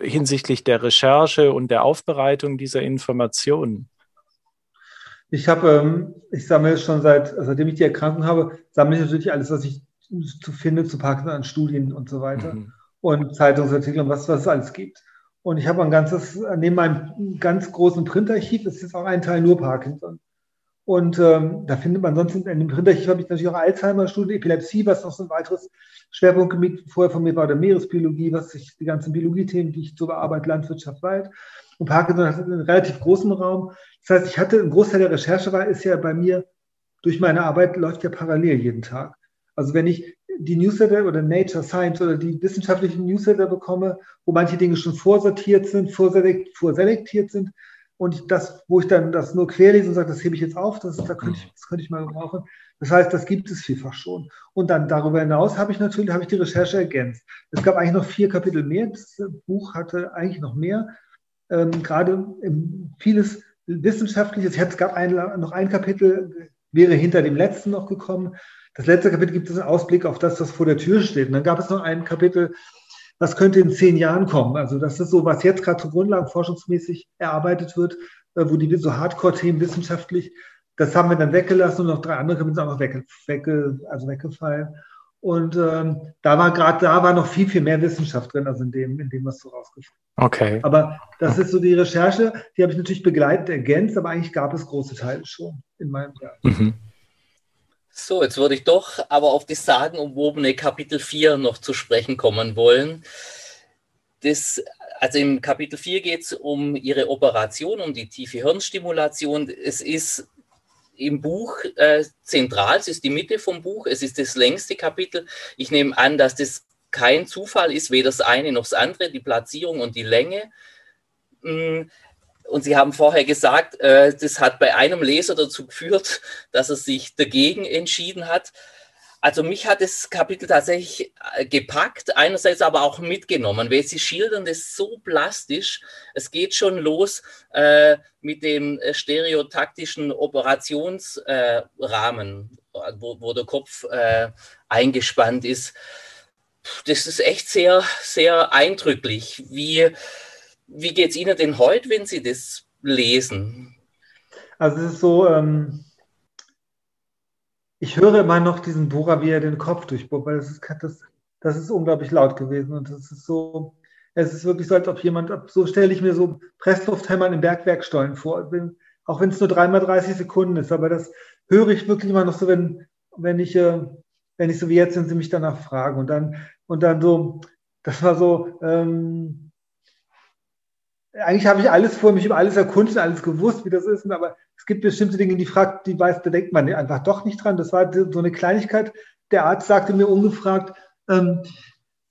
hinsichtlich der Recherche und der Aufbereitung dieser Informationen? Ich habe, ähm, ich sammle schon seit, seitdem ich die Erkrankung habe, sammle ich natürlich alles, was ich zu finde zu Parkinson an Studien und so weiter mhm. und Zeitungsartikel und was, was es alles gibt. Und ich habe ein ganzes, neben meinem ganz großen Printarchiv ist jetzt auch ein Teil nur Parkinson. Und ähm, da findet man sonst in dem Printarchiv habe ich natürlich auch Alzheimer-Studie, Epilepsie, was noch so ein weiteres Schwerpunktgebiet vorher von mir war, der Meeresbiologie, was ich, die ganzen Biologiethemen, die ich so bearbeite, Landwirtschaft, Wald. Und Parkinson hat einen relativ großen Raum. Das heißt, ich hatte, ein Großteil der Recherche war, ist ja bei mir, durch meine Arbeit läuft ja parallel jeden Tag. Also wenn ich die Newsletter oder Nature Science oder die wissenschaftlichen Newsletter bekomme, wo manche Dinge schon vorsortiert sind, vorselektiert sind, und das, wo ich dann das nur querlese und sage, das hebe ich jetzt auf, das, da könnte ich, das könnte ich mal gebrauchen. Das heißt, das gibt es vielfach schon. Und dann darüber hinaus habe ich natürlich, habe ich die Recherche ergänzt. Es gab eigentlich noch vier Kapitel mehr. Das Buch hatte eigentlich noch mehr. Ähm, gerade vieles Wissenschaftliches. Es gab ein, noch ein Kapitel, wäre hinter dem letzten noch gekommen. Das letzte Kapitel gibt es einen Ausblick auf das, was vor der Tür steht. Und dann gab es noch ein Kapitel, was könnte in zehn Jahren kommen. Also das ist so, was jetzt gerade zur Grundlage forschungsmäßig erarbeitet wird, äh, wo die so Hardcore-Themen wissenschaftlich, das haben wir dann weggelassen und noch drei andere sind auch wegge, wegge, also weggefallen. Und ähm, da war gerade, da war noch viel, viel mehr Wissenschaft drin, also in dem, in dem was so rausgefunden Okay. Aber das ist so die Recherche, die habe ich natürlich begleitet, ergänzt, aber eigentlich gab es große Teile schon in meinem Jahr. Mhm. So, jetzt würde ich doch aber auf das sagenumwobene Kapitel 4 noch zu sprechen kommen wollen. Das, also im Kapitel 4 geht es um Ihre Operation, um die tiefe Hirnstimulation. Es ist im Buch äh, zentral, es ist die Mitte vom Buch, es ist das längste Kapitel. Ich nehme an, dass das kein Zufall ist, weder das eine noch das andere, die Platzierung und die Länge. Mm, und Sie haben vorher gesagt, äh, das hat bei einem Leser dazu geführt, dass er sich dagegen entschieden hat. Also mich hat das Kapitel tatsächlich äh, gepackt, einerseits aber auch mitgenommen, weil Sie schildern das so plastisch. Es geht schon los äh, mit dem äh, stereotaktischen Operationsrahmen, äh, wo, wo, der Kopf äh, eingespannt ist. Das ist echt sehr, sehr eindrücklich. Wie, wie geht es Ihnen denn heute, wenn Sie das lesen? Also es ist so, ähm, ich höre immer noch diesen Bohrer, wie er den Kopf durchbohrt, weil das ist, das, das ist unglaublich laut gewesen. Und das ist so, es ist wirklich so, als ob jemand, so stelle ich mir so Presslufthämmern im Bergwerkstollen vor, auch wenn es nur dreimal 30 Sekunden ist. Aber das höre ich wirklich immer noch so, wenn, wenn ich, äh, wenn ich so wie jetzt sind, sie mich danach fragen. Und dann, und dann so, das war so, ähm, eigentlich habe ich alles vor, mich über alles erkundet, alles gewusst, wie das ist, aber es gibt bestimmte Dinge, die fragt, die weiß, da denkt man einfach doch nicht dran. Das war so eine Kleinigkeit. Der Arzt sagte mir ungefragt, ähm,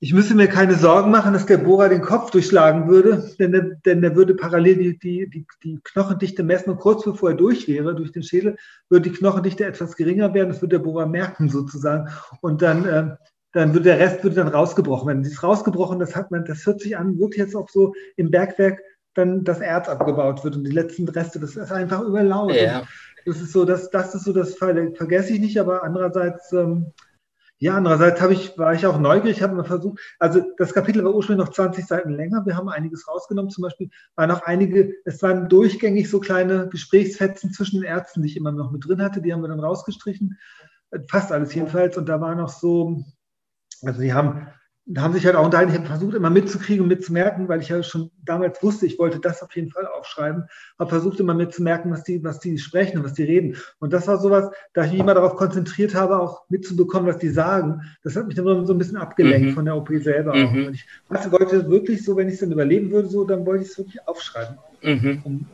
ich müsse mir keine Sorgen machen, dass der Bohrer den Kopf durchschlagen würde, denn der, denn der würde parallel die, die, die, Knochendichte messen und kurz bevor er durch wäre, durch den Schädel, würde die Knochendichte etwas geringer werden. Das würde der Bohrer merken sozusagen. Und dann, ähm, dann würde der Rest würde dann rausgebrochen werden. Dieses rausgebrochen, das hat man, das hört sich an, wirklich jetzt auch so im Bergwerk dann das Erz abgebaut wird und die letzten Reste, das ist einfach überlaut. Ja. Das ist so, das, das ist so das Fall, vergesse ich nicht, aber andererseits, ähm, ja, andererseits habe ich, war ich auch neugierig, habe mal versucht, also das Kapitel war ursprünglich noch 20 Seiten länger, wir haben einiges rausgenommen, zum Beispiel waren auch einige, es waren durchgängig so kleine Gesprächsfetzen zwischen den Ärzten, die ich immer noch mit drin hatte, die haben wir dann rausgestrichen, fast alles jedenfalls, und da war noch so, also die haben haben sich halt auch habe versucht, immer mitzukriegen und mitzumerken, weil ich ja schon damals wusste, ich wollte das auf jeden Fall aufschreiben, habe versucht, immer mitzumerken, was die, was die sprechen und was die reden. Und das war sowas, da ich mich immer darauf konzentriert habe, auch mitzubekommen, was die sagen. Das hat mich dann so ein bisschen abgelenkt mhm. von der OP selber. Mhm. Und ich also, wollte wirklich so, wenn ich es dann überleben würde, so, dann wollte ich es wirklich aufschreiben. Mhm. Um,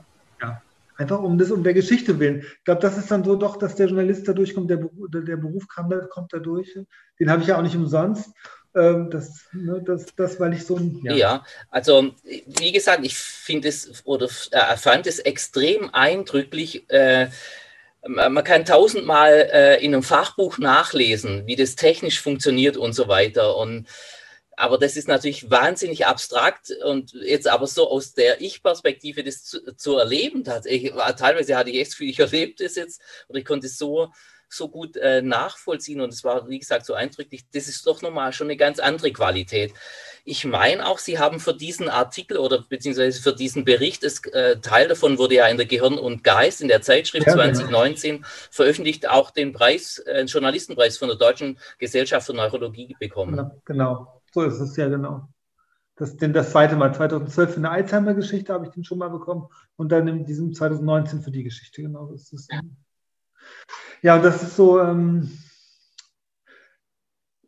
einfach um das, um der Geschichte willen. Ich glaube, das ist dann so doch, dass der Journalist da durchkommt, der, der Beruf kam, da, kommt da durch. Den habe ich ja auch nicht umsonst. Ähm, das, ne, das, das, weil ich so ein. Ja. ja, also wie gesagt, ich finde es oder äh, fand es extrem eindrücklich. Äh, man kann tausendmal äh, in einem Fachbuch nachlesen, wie das technisch funktioniert und so weiter. Und aber das ist natürlich wahnsinnig abstrakt und jetzt aber so aus der Ich-Perspektive das zu, zu erleben, tatsächlich, teilweise hatte ich echt viel, ich erlebt das jetzt oder ich konnte es so so gut äh, nachvollziehen und es war, wie gesagt, so eindrücklich. Das ist doch nochmal schon eine ganz andere Qualität. Ich meine auch, Sie haben für diesen Artikel oder beziehungsweise für diesen Bericht, das, äh, Teil davon wurde ja in der Gehirn und Geist in der Zeitschrift ja, 2019 ja. veröffentlicht, auch den Preis, äh, den Journalistenpreis von der Deutschen Gesellschaft für Neurologie bekommen. Ja, genau, so ist es ja genau. Das, denn das zweite Mal, 2012 in der Alzheimer-Geschichte habe ich den schon mal bekommen und dann in diesem 2019 für die Geschichte, genau. Das ist, ja, das ist so, ähm,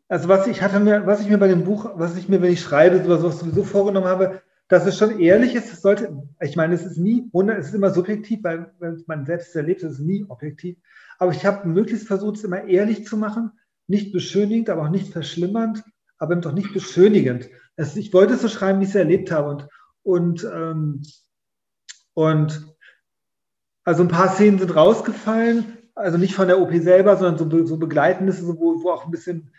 also was ich hatte mir, was ich mir bei dem Buch, was ich mir, wenn ich schreibe, sowas sowieso vorgenommen habe, dass es schon ehrlich ist, es sollte, ich meine, es ist nie, es ist immer subjektiv, weil wenn man selbst erlebt, ist es nie objektiv. Aber ich habe möglichst versucht, es immer ehrlich zu machen, nicht beschönigend, aber auch nicht verschlimmernd, aber doch nicht beschönigend. Also ich wollte es so schreiben, wie ich es erlebt habe. Und, und, ähm, und also ein paar Szenen sind rausgefallen, also nicht von der OP selber, sondern so, so begleitendes, wo, wo auch ein bisschen,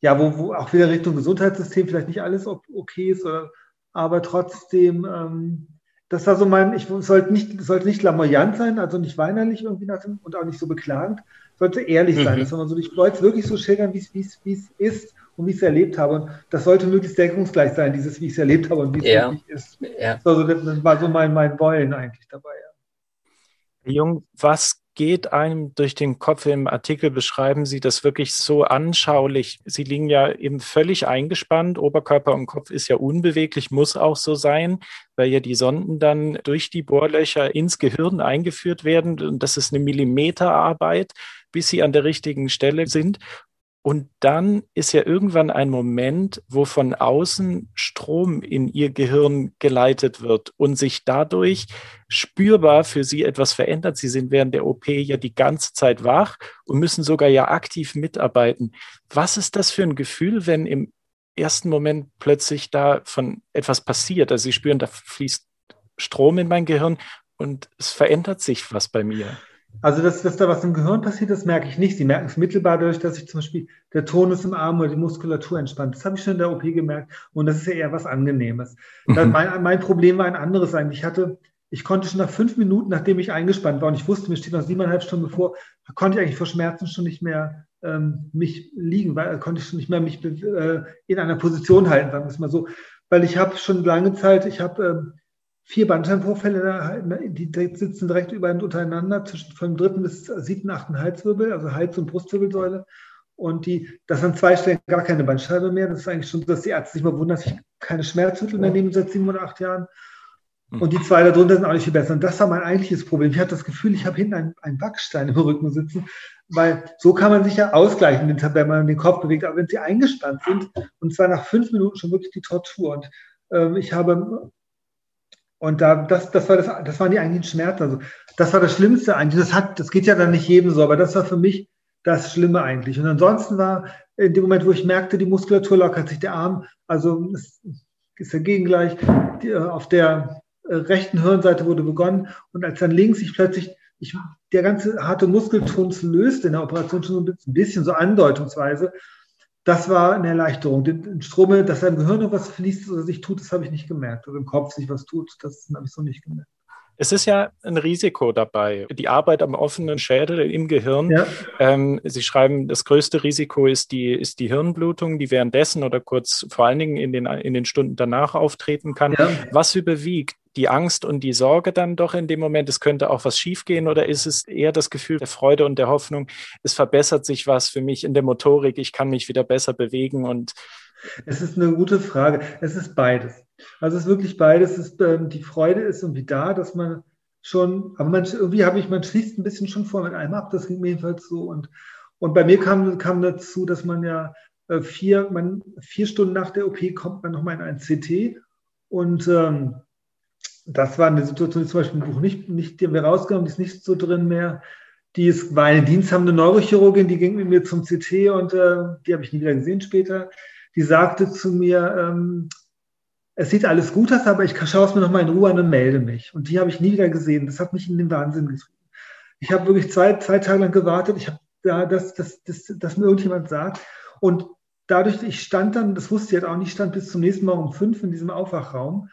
ja, wo, wo auch wieder Richtung Gesundheitssystem vielleicht nicht alles okay ist, oder, aber trotzdem, ähm, das war so mein, ich sollte nicht, sollte nicht lamoyant sein, also nicht weinerlich irgendwie nach dem, und auch nicht so beklagend, sollte ehrlich mhm. sein, dass man so, ich wollte es wirklich so schildern, wie es ist und wie ich es erlebt habe. Und das sollte möglichst deckungsgleich sein, dieses, wie ich es erlebt habe und wie es ja. wirklich ist. Ja. Also das war so mein, mein Wollen eigentlich dabei. Ja. Jung, was geht einem durch den Kopf? Im Artikel beschreiben Sie das wirklich so anschaulich. Sie liegen ja eben völlig eingespannt. Oberkörper und Kopf ist ja unbeweglich, muss auch so sein, weil ja die Sonden dann durch die Bohrlöcher ins Gehirn eingeführt werden. Und das ist eine Millimeterarbeit, bis sie an der richtigen Stelle sind. Und dann ist ja irgendwann ein Moment, wo von außen Strom in ihr Gehirn geleitet wird und sich dadurch spürbar für sie etwas verändert. Sie sind während der OP ja die ganze Zeit wach und müssen sogar ja aktiv mitarbeiten. Was ist das für ein Gefühl, wenn im ersten Moment plötzlich da von etwas passiert? Also Sie spüren, da fließt Strom in mein Gehirn und es verändert sich was bei mir. Also, dass, dass da was im Gehirn passiert, das merke ich nicht. Sie merken es mittelbar dadurch, dass sich zum Beispiel der Tonus im Arm oder die Muskulatur entspannt. Das habe ich schon in der OP gemerkt. Und das ist ja eher was Angenehmes. Mhm. Mein, mein, Problem war ein anderes eigentlich. Ich hatte, ich konnte schon nach fünf Minuten, nachdem ich eingespannt war und ich wusste, mir steht noch siebeneinhalb Stunden bevor, konnte ich eigentlich vor Schmerzen schon nicht mehr ähm, mich liegen, weil konnte ich schon nicht mehr mich äh, in einer Position halten, sagen wir es mal so. Weil ich habe schon lange Zeit, ich habe ähm, vier Bandscheibenvorfälle, die sitzen direkt übereinander untereinander, zwischen vom dritten bis siebten, achten Halswirbel, also Hals- und Brustwirbelsäule. Und die, das an zwei Stellen gar keine Bandscheibe mehr. Das ist eigentlich schon, dass die Ärzte sich mal wundern, dass ich keine Schmerzmittel mehr nehme seit sieben oder acht Jahren. Hm. Und die zwei darunter sind auch nicht viel besser. Und das war mein eigentliches Problem. Ich hatte das Gefühl, ich habe hinten einen, einen Backstein im Rücken sitzen, weil so kann man sich ja ausgleichen, wenn man den Kopf bewegt. Aber wenn sie eingespannt sind, und zwar nach fünf Minuten schon wirklich die Tortur. Und ähm, ich habe und da, das, das, war das, das waren die eigentlichen Schmerzen. Also, das war das Schlimmste eigentlich. Das, hat, das geht ja dann nicht jedem so, aber das war für mich das Schlimme eigentlich. Und ansonsten war in dem Moment, wo ich merkte, die Muskulatur lockert sich der Arm, also es ist dagegen gleich, die, äh, auf der äh, rechten Hirnseite wurde begonnen und als dann links ich plötzlich, ich, der ganze harte Muskeltonus löst in der Operation schon ein bisschen so andeutungsweise das war eine Erleichterung. Den Strom, dass da im Gehirn noch was fließt oder sich tut, das habe ich nicht gemerkt. Oder im Kopf sich was tut, das habe ich so nicht gemerkt. Es ist ja ein Risiko dabei. Die Arbeit am offenen Schädel im Gehirn. Ja. Ähm, Sie schreiben, das größte Risiko ist die, ist die Hirnblutung, die währenddessen oder kurz vor allen Dingen in den, in den Stunden danach auftreten kann. Ja. Was überwiegt? Die Angst und die Sorge dann doch in dem Moment, es könnte auch was schiefgehen oder ist es eher das Gefühl der Freude und der Hoffnung, es verbessert sich was für mich in der Motorik, ich kann mich wieder besser bewegen und es ist eine gute Frage. Es ist beides. Also es ist wirklich beides. Ist, ähm, die Freude ist irgendwie da, dass man schon, aber man, irgendwie habe ich, man schließt ein bisschen schon vor mit einem ab, das ging mir jedenfalls so. Und, und bei mir kam, kam dazu, dass man ja äh, vier, man, vier Stunden nach der OP kommt man nochmal in ein CT. Und ähm, das war eine Situation, die zum Beispiel im Buch nicht, nicht die haben wir rausgenommen, die ist nicht so drin mehr. Die ist, war eine diensthabende Neurochirurgin, die ging mit mir zum CT und äh, die habe ich nie wieder gesehen später. Die sagte zu mir, ähm, es sieht alles gut aus, aber ich schaue es mir nochmal in Ruhe an und melde mich. Und die habe ich nie wieder gesehen. Das hat mich in den Wahnsinn getrieben. Ich habe wirklich zwei, zwei Tage lang gewartet. Ich habe da, dass, dass, dass, dass mir irgendjemand sagt. Und dadurch, ich stand dann, das wusste ich halt auch nicht, stand bis zum nächsten Morgen um fünf in diesem Aufwachraum.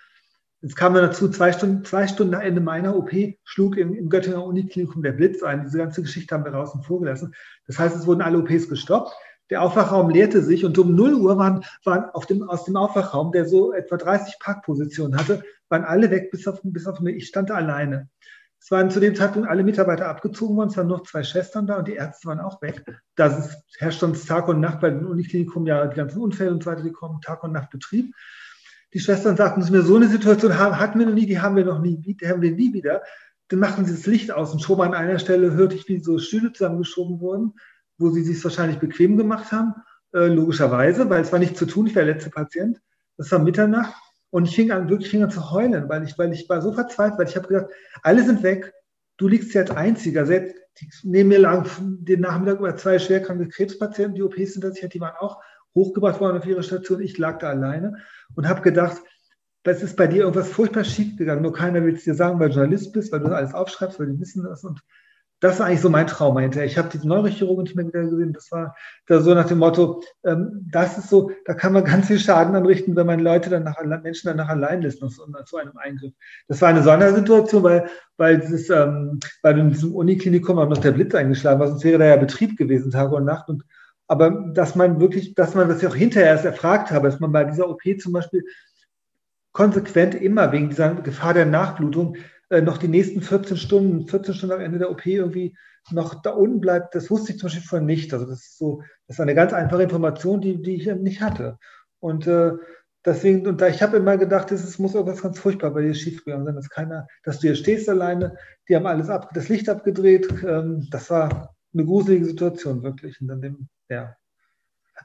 Jetzt kam dann dazu, zwei Stunden, zwei Stunden nach Ende meiner OP schlug im, im Göttinger Uniklinikum der Blitz ein. Diese ganze Geschichte haben wir draußen vorgelassen. Das heißt, es wurden alle OPs gestoppt. Der Aufwachraum leerte sich und um 0 Uhr waren, waren auf dem, aus dem Aufwachraum, der so etwa 30 Parkpositionen hatte, waren alle weg, bis auf, bis auf mich. Ich stand alleine. Es waren zu dem Zeitpunkt alle Mitarbeiter abgezogen worden, es waren noch zwei Schwestern da und die Ärzte waren auch weg. Da herrscht sonst Tag und Nacht bei den Uniklinikum ja die ganzen Unfälle und so weiter, die kommen Tag und Nacht Betrieb. Die Schwestern sagten zu mir, so eine Situation haben, hatten wir noch nie, die haben wir noch nie, die haben wir nie wieder. Dann machten sie das Licht aus und schon an einer Stelle hörte ich, wie so Stühle zusammengeschoben wurden wo sie sich wahrscheinlich bequem gemacht haben, äh, logischerweise, weil es war nichts zu tun, ich war der letzte Patient. Das war Mitternacht und ich fing an, wirklich fing an zu heulen, weil ich, weil ich war so verzweifelt, weil ich habe gedacht, alle sind weg, du liegst jetzt einziger. Selbst neben mir lagen den Nachmittag über zwei schwerkranke Krebspatienten, die OPs sind das, die waren auch hochgebracht worden auf ihre Station. Ich lag da alleine und habe gedacht, das ist bei dir irgendwas furchtbar schief gegangen. Nur keiner will es dir sagen, weil du Journalist bist, weil du alles aufschreibst, weil die wissen das. Und das war eigentlich so mein Traum hinterher. Ich habe diese Neurochirurgen nicht mehr wieder gesehen. Das war da so nach dem Motto, ähm, das ist so, da kann man ganz viel Schaden anrichten, wenn man Leute dann nach, Menschen dann nach allein lässt nach so einem Eingriff. Das war eine Sondersituation, weil, weil dieses, ähm, weil in diesem Uniklinikum auch noch der Blitz eingeschlagen war, sonst wäre da ja Betrieb gewesen, Tag und Nacht. Und, aber dass man wirklich, dass man, was ich auch hinterher erst erfragt habe, dass man bei dieser OP zum Beispiel konsequent immer wegen dieser Gefahr der Nachblutung äh, noch die nächsten 14 Stunden, 14 Stunden am Ende der OP irgendwie noch da unten bleibt, das wusste ich zum Beispiel vorher nicht. Also das ist so, das ist eine ganz einfache Information, die, die ich nicht hatte. Und äh, deswegen, und da ich habe immer gedacht, es muss irgendwas ganz furchtbar bei dir schiefgegangen sein, dass keiner, dass du hier stehst alleine, die haben alles ab, das Licht abgedreht. Ähm, das war eine gruselige Situation, wirklich. Und dann dem, ja.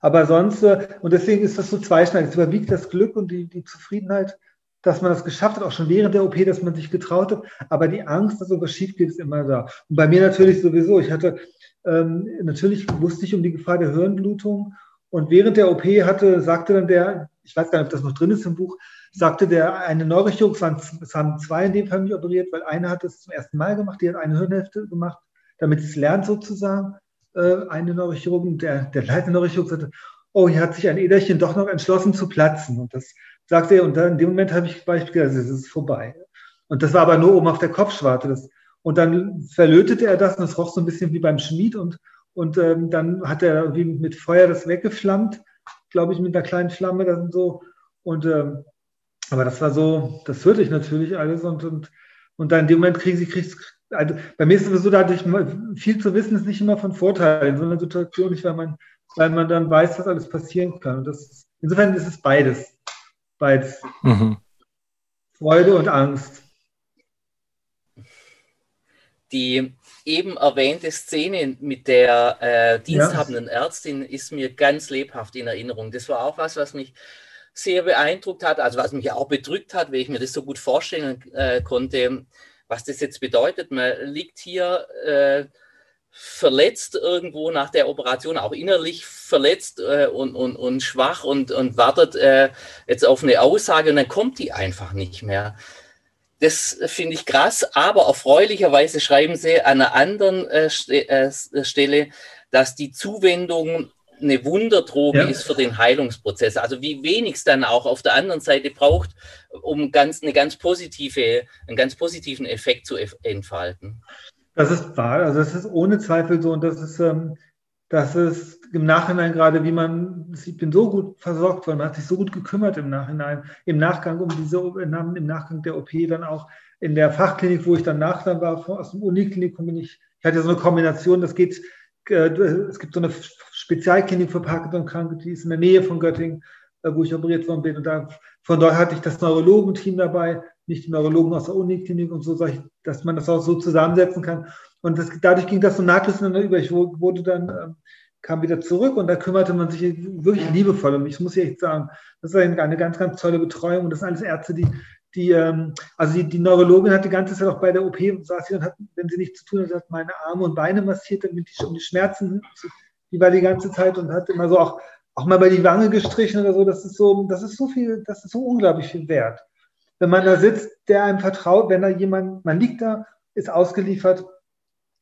Aber sonst, äh, und deswegen ist das so zweischneidig. Es überwiegt das Glück und die, die Zufriedenheit, dass man das geschafft hat, auch schon während der OP, dass man sich getraut hat. Aber die Angst, dass irgendwas schief geht, ist immer da. Und bei mir natürlich sowieso. Ich hatte, ähm, natürlich wusste ich um die Gefahr der Hirnblutung. Und während der OP hatte, sagte dann der, ich weiß gar nicht, ob das noch drin ist im Buch, sagte der eine Neurochirurg, es haben zwei in dem Fall mich operiert, weil eine hat es zum ersten Mal gemacht, die hat eine Hirnhälfte gemacht, damit es lernt sozusagen, äh, eine Neurochirurgin. Der, der leitende Neurochirurg sagte, oh, hier hat sich ein Äderchen doch noch entschlossen zu platzen. Und das sagte er, und dann in dem Moment habe ich, war ich gedacht, es ist vorbei. Und das war aber nur oben auf der Kopfschwarte. Das, und dann verlötete er das und es roch so ein bisschen wie beim Schmied und, und ähm, dann hat er irgendwie mit Feuer das weggeflammt, glaube ich, mit einer kleinen Flamme, das und so. Und ähm, aber das war so, das hörte ich natürlich alles und, und, und dann in dem Moment kriegen sie, kriegst, also bei mir ist es sowieso dadurch, viel zu wissen ist nicht immer von Vorteil in so einer Situation, nicht, weil man, weil man dann weiß, was alles passieren kann. Und das, insofern ist es beides. Beides. Mhm. Freude und Angst. Die eben erwähnte Szene mit der äh, diensthabenden ja. Ärztin ist mir ganz lebhaft in Erinnerung. Das war auch was, was mich sehr beeindruckt hat, also was mich auch bedrückt hat, weil ich mir das so gut vorstellen äh, konnte, was das jetzt bedeutet. Man liegt hier äh, verletzt irgendwo nach der Operation, auch innerlich verletzt äh, und, und, und schwach und, und wartet äh, jetzt auf eine Aussage und dann kommt die einfach nicht mehr. Das finde ich krass, aber erfreulicherweise schreiben sie an einer anderen äh, äh Stelle, dass die Zuwendung eine Wunderdroge ja. ist für den Heilungsprozess. Also wie wenig es dann auch auf der anderen Seite braucht, um ganz, eine ganz positive, einen ganz positiven Effekt zu entfalten. Das ist wahr, also das ist ohne Zweifel so und das ist, ähm, das ist im Nachhinein gerade, wie man, ich bin so gut versorgt worden, man hat sich so gut gekümmert im Nachhinein, im Nachgang um diese, im Nachgang der OP dann auch in der Fachklinik, wo ich danach dann war, aus dem Uniklinikum bin ich, ich hatte so eine Kombination, das geht, äh, es gibt so eine Spezialklinik für Parkinson-Kranke, die ist in der Nähe von Göttingen, äh, wo ich operiert worden bin. Und da, von dort hatte ich das Neurologenteam dabei, nicht die Neurologen aus der Uniklinik und so, dass man das auch so zusammensetzen kann. Und das, dadurch ging das so nahtlos ineinander über. Ich wurde dann, ähm, kam wieder zurück und da kümmerte man sich wirklich liebevoll um mich. Das muss ich echt sagen. Das ist eine ganz, ganz tolle Betreuung und das sind alles Ärzte, die, die, ähm, also die, die Neurologin hat die ganze Zeit auch bei der OP saß sie und hat, wenn sie nichts zu tun hat, hat meine Arme und Beine massiert, damit die, um die Schmerzen die war die ganze Zeit und hat immer so auch, auch mal bei die Wange gestrichen oder so. Das ist so, das ist so viel, das ist so unglaublich viel wert. Wenn man da sitzt, der einem vertraut, wenn da jemand, man liegt da, ist ausgeliefert,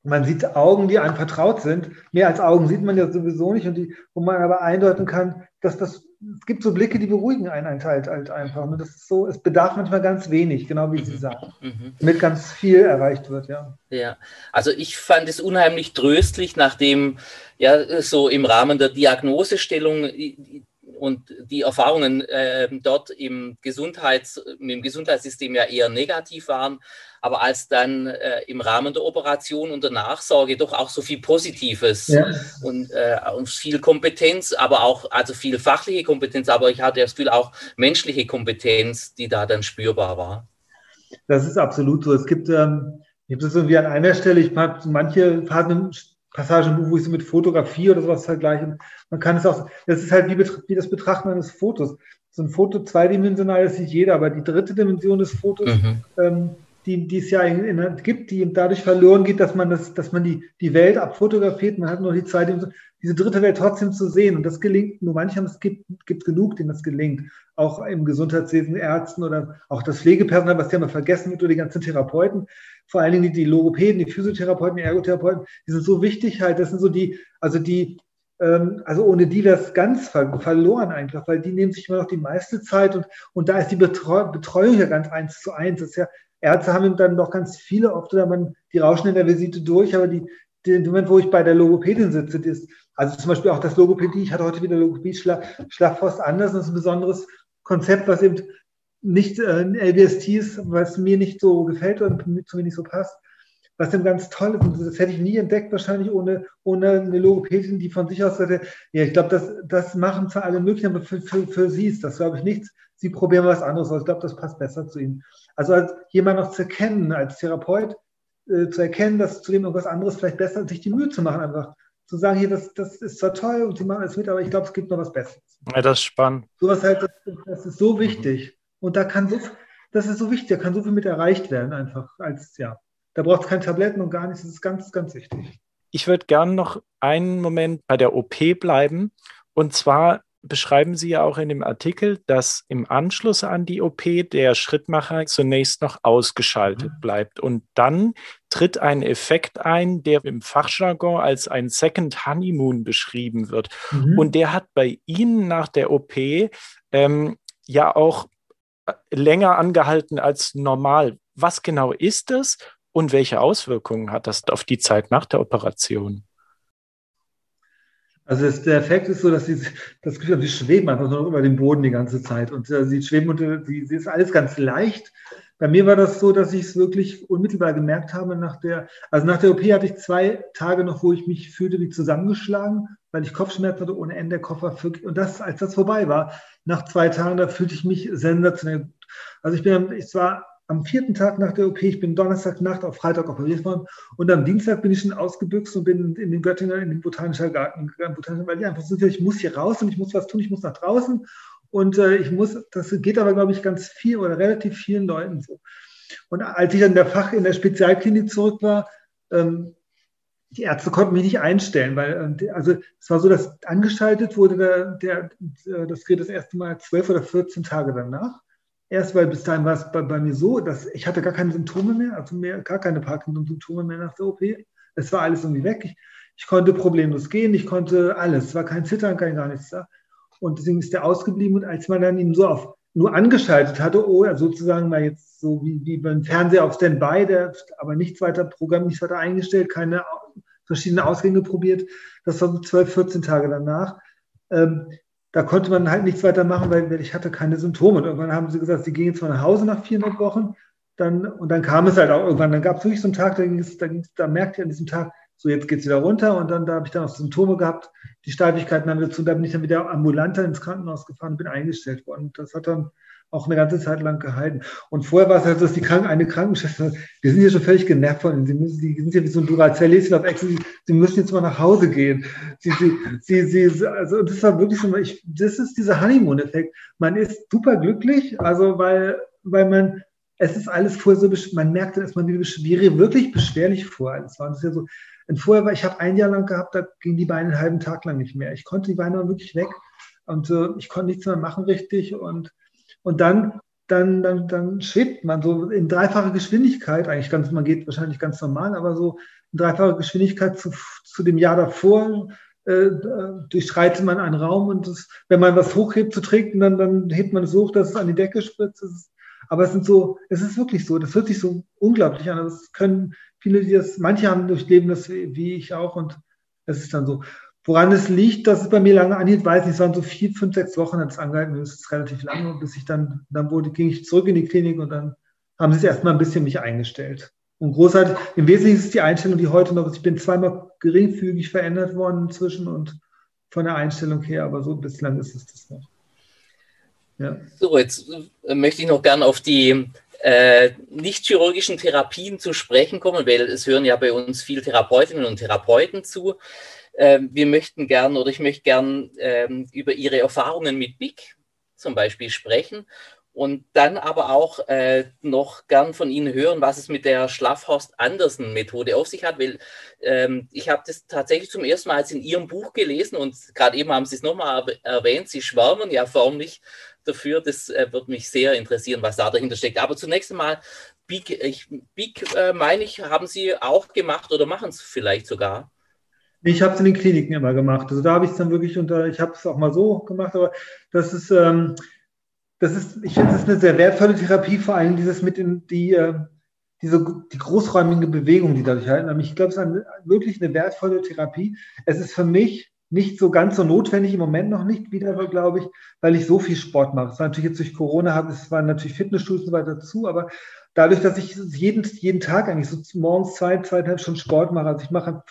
man sieht Augen, die einem vertraut sind. Mehr als Augen sieht man ja sowieso nicht und die, wo man aber eindeuten kann, dass das, es gibt so Blicke, die beruhigen einen halt, halt einfach. Und das ist so, es bedarf manchmal ganz wenig, genau wie Sie mhm. sagen, mhm. damit ganz viel erreicht wird, ja. Ja, also ich fand es unheimlich tröstlich, nachdem ja so im Rahmen der Diagnosestellung und die Erfahrungen äh, dort im, Gesundheits-, im Gesundheitssystem ja eher negativ waren, aber als dann äh, im Rahmen der Operation und der Nachsorge doch auch so viel Positives ja. und, äh, und, viel Kompetenz, aber auch, also viel fachliche Kompetenz, aber ich hatte das Gefühl auch menschliche Kompetenz, die da dann spürbar war. Das ist absolut so. Es gibt, ähm, ich habe das irgendwie an einer Stelle, ich habe manche Partner Passagen, wo ich so mit Fotografie oder sowas vergleiche. Man kann es auch, das ist halt wie, wie das Betrachten eines Fotos. So ein Foto zweidimensional, das sieht jeder, aber die dritte Dimension des Fotos, mhm. ähm, die, die es ja in, gibt, die dadurch verloren geht, dass man das, dass man die, die Welt abfotografiert, man hat nur die Dimensionen, diese dritte Welt trotzdem zu sehen. Und das gelingt nur manchmal, es gibt, gibt genug, denen das gelingt. Auch im Gesundheitswesen, Ärzten oder auch das Pflegepersonal, was ja mal vergessen wird, oder die ganzen Therapeuten vor allen Dingen die Logopäden, die Physiotherapeuten, die Ergotherapeuten, die sind so wichtig halt, das sind so die, also die, ähm, also ohne die wäre es ganz ver verloren einfach, weil die nehmen sich immer noch die meiste Zeit und, und da ist die Betreu Betreuung ja ganz eins zu eins. Das ist ja, Ärzte haben dann noch ganz viele oft, oder man, die rauschen in der Visite durch, aber die, den Moment, wo ich bei der Logopädin sitze, die ist, also zum Beispiel auch das Logopädie, ich hatte heute wieder Logopädie, Schla Schlafforst anders, das ist ein besonderes Konzept, was eben nicht äh, LBST ist, was mir nicht so gefällt oder zu mir nicht so passt. Was dann ganz toll ist, und das hätte ich nie entdeckt, wahrscheinlich ohne, ohne eine Logopädin, die von sich aus sagte, ja, ich glaube, das, das machen zwar alle möglichen, aber für, für, für sie ist das, glaube ich, nichts. Sie probieren was anderes aus. Ich glaube, das passt besser zu ihnen. Also als jemand noch zu erkennen, als Therapeut, äh, zu erkennen, dass zu dem irgendwas anderes vielleicht besser, sich die Mühe zu machen, einfach zu sagen, hier, das, das ist zwar toll und sie machen alles mit, aber ich glaube, es gibt noch was Besseres. Ja, das ist spannend. Sowas halt, das, das ist so wichtig. Und da kann so, das ist so wichtig, da kann so viel mit erreicht werden, einfach als, ja. Da braucht es keine Tabletten und gar nichts, das ist ganz, ganz wichtig. Ich würde gerne noch einen Moment bei der OP bleiben. Und zwar beschreiben Sie ja auch in dem Artikel, dass im Anschluss an die OP der Schrittmacher zunächst noch ausgeschaltet mhm. bleibt. Und dann tritt ein Effekt ein, der im Fachjargon als ein Second Honeymoon beschrieben wird. Mhm. Und der hat bei Ihnen nach der OP ähm, ja auch äh, länger angehalten als normal. Was genau ist das und welche Auswirkungen hat das auf die Zeit nach der Operation? Also das, der Effekt ist so, dass sie das Gefühl haben, sie schweben einfach nur über dem Boden die ganze Zeit und äh, sie schweben und äh, sie, sie ist alles ganz leicht. Bei mir war das so, dass ich es wirklich unmittelbar gemerkt habe nach der, also nach der OP hatte ich zwei Tage noch, wo ich mich fühlte wie zusammengeschlagen, weil ich Kopfschmerzen hatte ohne Ende, war für, und das, als das vorbei war, nach zwei Tagen, da fühlte ich mich sensationell. Also ich bin, ich war am vierten Tag nach der OP, ich bin Donnerstagnacht auf Freitag operiert worden und am Dienstag bin ich schon ausgebüxt und bin in den Göttinger, in den Botanischen Garten gegangen, weil ich einfach so, ich muss hier raus und ich muss was tun, ich muss nach draußen und äh, ich muss, das geht aber, glaube ich, ganz viel oder relativ vielen Leuten so. Und als ich dann in der Fach, in der Spezialklinik zurück war, ähm, die Ärzte konnten mich nicht einstellen, weil, äh, also es war so, dass angeschaltet wurde der, der, das Gerät das erste Mal zwölf oder 14 Tage danach. Erst weil bis dahin war es bei, bei, mir so, dass ich hatte gar keine Symptome mehr, also mehr, gar keine Parkinson-Symptome mehr nach der OP. Es war alles irgendwie weg. Ich, ich, konnte problemlos gehen, ich konnte alles. Es war kein Zittern, kein gar nichts da. Und deswegen ist der ausgeblieben. Und als man dann ihn so auf nur angeschaltet hatte, oder sozusagen mal jetzt so wie, wie beim Fernseher auf Standby, der aber nichts weiter Programm, nichts weiter eingestellt, keine verschiedenen Ausgänge probiert. Das war so 12, 14 Tage danach. Ähm, da konnte man halt nichts weiter machen, weil, ich hatte keine Symptome. Und irgendwann haben sie gesagt, sie gehen jetzt mal nach Hause nach 400 Wochen. Dann, und dann kam es halt auch irgendwann, dann gab es wirklich so einen Tag, da, ging es, da, ging es, da merkte ich an diesem Tag, so jetzt geht es wieder runter und dann da habe ich dann auch Symptome gehabt, die Steifigkeiten haben dazu, da bin ich dann wieder ambulanter ins Krankenhaus gefahren und bin eingestellt worden. Das hat dann auch eine ganze Zeit lang gehalten. Und vorher war es halt dass die Kranken, eine Krankenschwester, wir sind hier schon völlig genervt von ihnen. Sie müssen, die sind ja wie so ein Duracell-Häschen auf Ex, sie, müssen jetzt mal nach Hause gehen. Sie, sie, sie, sie, also das war wirklich so, ich, das ist dieser Honeymoon-Effekt. Man ist super glücklich, also weil, weil man, es ist alles vorher so, man merkt dann erstmal, wie schwierig, wirklich beschwerlich vorher alles war. Das ja so, und vorher war, ich habe ein Jahr lang gehabt, da ging die Beine einen halben Tag lang nicht mehr. Ich konnte die Beine wirklich weg und äh, ich konnte nichts mehr machen richtig und und dann, dann, dann, dann schwebt man so in dreifacher Geschwindigkeit, eigentlich ganz, man geht wahrscheinlich ganz normal, aber so in dreifacher Geschwindigkeit zu, zu dem Jahr davor äh, durchschreitet man einen Raum und das, wenn man was hochhebt zu trinken, dann, dann hebt man es hoch, dass es an die Decke spritzt. Ist, aber es sind so, es ist wirklich so, das hört sich so unglaublich an. Das können viele, die das, manche haben durchleben das wie ich auch und es ist dann so. Woran es liegt, dass es bei mir lange anhielt, weiß nicht, es waren so vier, fünf, sechs Wochen hat es angehalten, das ist relativ lange, bis ich dann, dann wurde, ging ich zurück in die Klinik und dann haben sie es erstmal ein bisschen mich eingestellt. Und großartig, im Wesentlichen ist es die Einstellung, die heute noch ist. Ich bin zweimal geringfügig verändert worden inzwischen und von der Einstellung her, aber so bislang ist es das noch. Ja. So, jetzt äh, möchte ich noch gerne auf die äh, nicht chirurgischen Therapien zu sprechen kommen, weil es hören ja bei uns viele Therapeutinnen und Therapeuten zu. Ähm, wir möchten gern oder ich möchte gern ähm, über Ihre Erfahrungen mit BIC zum Beispiel sprechen und dann aber auch äh, noch gern von Ihnen hören, was es mit der Schlafhorst-Andersen-Methode auf sich hat, weil ähm, ich habe das tatsächlich zum ersten Mal in Ihrem Buch gelesen und gerade eben haben Sie es nochmal erwähnt, Sie schwärmen ja förmlich dafür. Das äh, wird mich sehr interessieren, was da dahinter steckt. Aber zunächst einmal, BIC, ich, BIC äh, meine ich, haben Sie auch gemacht oder machen es vielleicht sogar? Ich habe es in den Kliniken immer gemacht. Also da habe ich es dann wirklich unter, ich habe es auch mal so gemacht, aber das ist, ähm, das ist, ich finde, das ist eine sehr wertvolle Therapie, vor allem dieses mit in die, äh, diese, die großräumige Bewegung, die dadurch halten. Ich glaube, es ist eine, wirklich eine wertvolle Therapie. Es ist für mich nicht so ganz so notwendig, im Moment noch nicht wieder, glaube ich, weil ich so viel Sport mache. Es war natürlich jetzt durch Corona, es waren natürlich Fitnessstudios und so weiter dazu, aber dadurch, dass ich jeden, jeden Tag eigentlich so morgens zwei, zweieinhalb Stunden Sport mache, also ich mache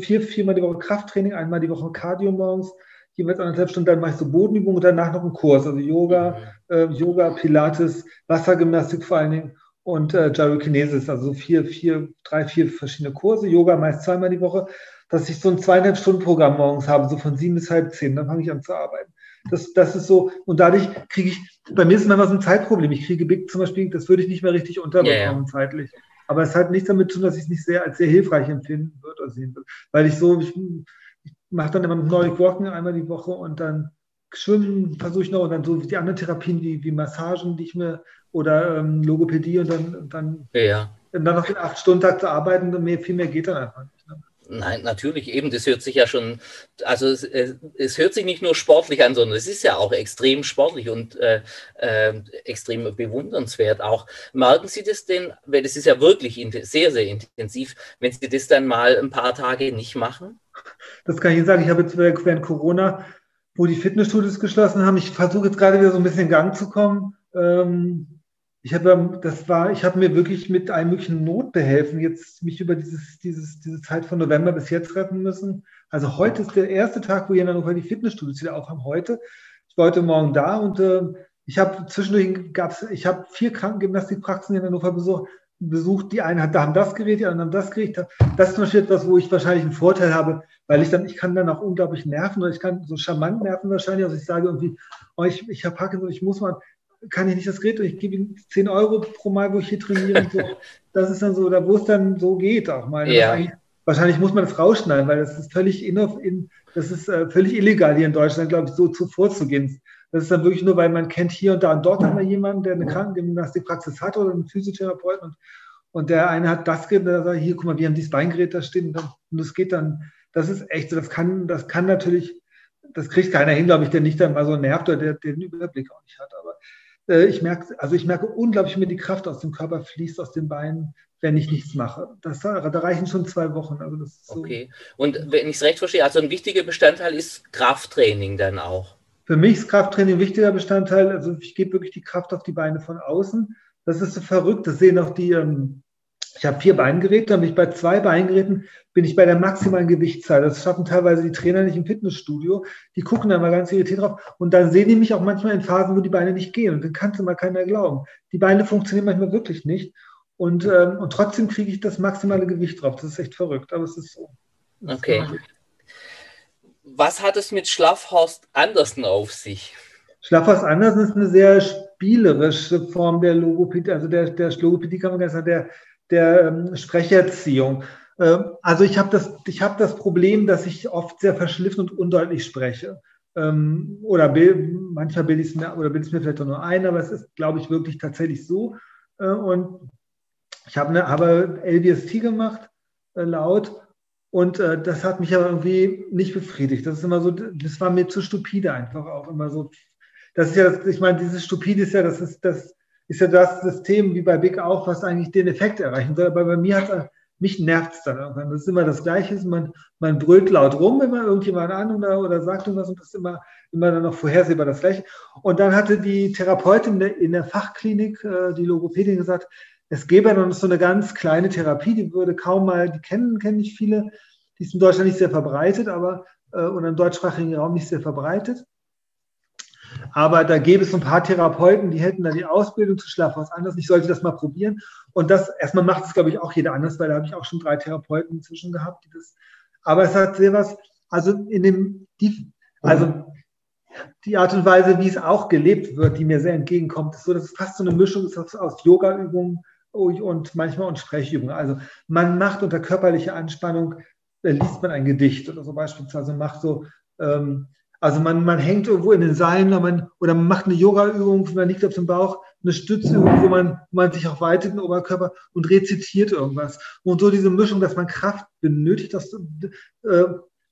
vier, viermal die Woche Krafttraining, einmal die Woche Cardio morgens, jeweils anderthalb Stunden, dann mache ich so Bodenübungen und danach noch einen Kurs, also Yoga, mhm. äh, Yoga, Pilates, Wassergymnastik vor allen Dingen und äh, Gyrokinesis, also vier, vier, drei, vier verschiedene Kurse, Yoga meist zweimal die Woche. dass ich so ein zweieinhalb Stunden Programm morgens habe, so von sieben bis halb zehn, dann fange ich an zu arbeiten. Das, das ist so, und dadurch kriege ich, bei mir ist es manchmal so ein Zeitproblem. Ich kriege Big zum Beispiel, das würde ich nicht mehr richtig unterbekommen ja. zeitlich. Aber es hat nichts damit zu tun, dass ich es nicht sehr als sehr hilfreich empfinden würde oder sehen würde. Weil ich so, ich, ich mache dann immer Nordic Walking einmal die Woche und dann Schwimmen versuche ich noch und dann so die anderen Therapien wie, wie Massagen, die ich mir oder ähm, Logopädie und dann, und dann, ja. dann noch den acht Stunden Tag zu arbeiten, mehr, viel mehr geht dann einfach nicht. Ne? Nein, natürlich eben, das hört sich ja schon, also es, es, hört sich nicht nur sportlich an, sondern es ist ja auch extrem sportlich und äh, äh, extrem bewundernswert auch. Merken Sie das denn, weil das ist ja wirklich sehr, sehr intensiv, wenn Sie das dann mal ein paar Tage nicht machen? Das kann ich Ihnen sagen, ich habe jetzt während Corona, wo die Fitnessstudios geschlossen haben, ich versuche jetzt gerade wieder so ein bisschen in Gang zu kommen. Ähm, ich habe das war, ich habe mir wirklich mit einem möglichen Notbehelfen jetzt mich über dieses, dieses, diese Zeit von November bis jetzt retten müssen. Also heute ist der erste Tag, wo hier in Hannover die Fitnessstudios wieder aufhaben. Heute. Ich war heute Morgen da und äh, ich habe zwischendurch gab's, ich habe vier Krankengymnastikpraxen in Hannover besucht. besucht. Die einen haben das Gerät, die anderen haben das Gerät. Das ist zum Beispiel etwas, wo ich wahrscheinlich einen Vorteil habe, weil ich dann, ich kann dann auch unglaublich nerven oder ich kann so charmant nerven wahrscheinlich. Also ich sage irgendwie, oh, ich, ich habe Parkinson, ich muss mal, kann ich nicht das Gerät, ich gebe ihm 10 Euro pro Mal, wo ich hier trainiere. Und so. Das ist dann so, da wo es dann so geht auch mal. Ja. Wahrscheinlich muss man das rausschneiden, weil das ist völlig in, in das ist äh, völlig illegal hier in Deutschland, glaube ich, so zu vorzugehen. Das ist dann wirklich nur, weil man kennt hier und da und dort haben wir jemanden, der eine Krankengymnastikpraxis hat oder einen Physiotherapeuten und, und der eine hat das Gerät, der sagt, hier, guck mal, wir haben dieses Beingerät da stehen und, das geht dann, das ist echt so, das kann, das kann natürlich, das kriegt keiner hin, glaube ich, der nicht dann mal so nervt oder der, der den Überblick auch nicht hat. Aber ich merke, also ich merke unglaublich, wie mir die Kraft aus dem Körper fließt, aus den Beinen, wenn ich nichts mache. Das, da reichen schon zwei Wochen. Also das so. Okay. Und wenn ich es recht verstehe, also ein wichtiger Bestandteil ist Krafttraining dann auch. Für mich ist Krafttraining ein wichtiger Bestandteil. Also ich gebe wirklich die Kraft auf die Beine von außen. Das ist so verrückt. Das sehen auch die ähm, ich habe vier Beingeräte, dann bin ich bei zwei Beingeräten, bin ich bei der maximalen Gewichtszahl. Das schaffen teilweise die Trainer nicht im Fitnessstudio. Die gucken da mal ganz irritiert drauf. Und dann sehen die mich auch manchmal in Phasen, wo die Beine nicht gehen. Und dann kannst du mal keiner glauben. Die Beine funktionieren manchmal wirklich nicht. Und, ähm, und trotzdem kriege ich das maximale Gewicht drauf. Das ist echt verrückt, aber es ist so. okay. Was hat es mit Schlaffhorst Andersen auf sich? Schlaffhorst Andersen ist eine sehr spielerische Form der Logopädie, also der, der Logopädie kann man ganz sagen, der der ähm, Sprecherziehung. Ähm, also ich habe das, ich habe das Problem, dass ich oft sehr verschliffen und undeutlich spreche. Ähm, oder manchmal bilde ich es mir, oder bilde es mir vielleicht auch nur ein, aber es ist, glaube ich, wirklich tatsächlich so. Äh, und ich habe eine, habe LBST gemacht, äh, laut, und äh, das hat mich aber irgendwie nicht befriedigt. Das ist immer so, das war mir zu stupide einfach auch immer so. Das ist ja, ich meine, dieses Stupide ist ja, das ist das, ist ja das System wie bei Big auch, was eigentlich den Effekt erreichen soll. Aber bei mir hat mich nervt es dann irgendwann. Das ist immer das Gleiche. Man, man brüllt laut rum, immer irgendjemand an oder, oder sagt irgendwas und das ist immer, immer dann noch vorhersehbar das Gleiche. Und dann hatte die Therapeutin in der, in der Fachklinik, äh, die Logopädin, gesagt, es gäbe dann so eine ganz kleine Therapie, die würde kaum mal, die kennen, kennen nicht viele, die ist in Deutschland nicht sehr verbreitet, aber äh, oder im deutschsprachigen Raum nicht sehr verbreitet. Aber da gäbe es ein paar Therapeuten, die hätten da die Ausbildung zu Schlafhaus anders. Ich sollte das mal probieren. Und das, erstmal macht es, glaube ich, auch jeder anders, weil da habe ich auch schon drei Therapeuten inzwischen gehabt, die das, aber es hat sehr was, also in dem, die, also die Art und Weise, wie es auch gelebt wird, die mir sehr entgegenkommt, ist so, dass es fast so eine Mischung ist aus Yoga-Übungen und manchmal und Sprechübungen. Also man macht unter körperlicher Anspannung, äh, liest man ein Gedicht oder so beispielsweise, macht so, ähm, also man, man hängt irgendwo in den Seilen oder man, oder man macht eine Yoga-Übung, man liegt auf dem Bauch, eine Stützübung, wo man, man sich auch weitet den Oberkörper und rezitiert irgendwas. Und so diese Mischung, dass man Kraft benötigt dass, äh,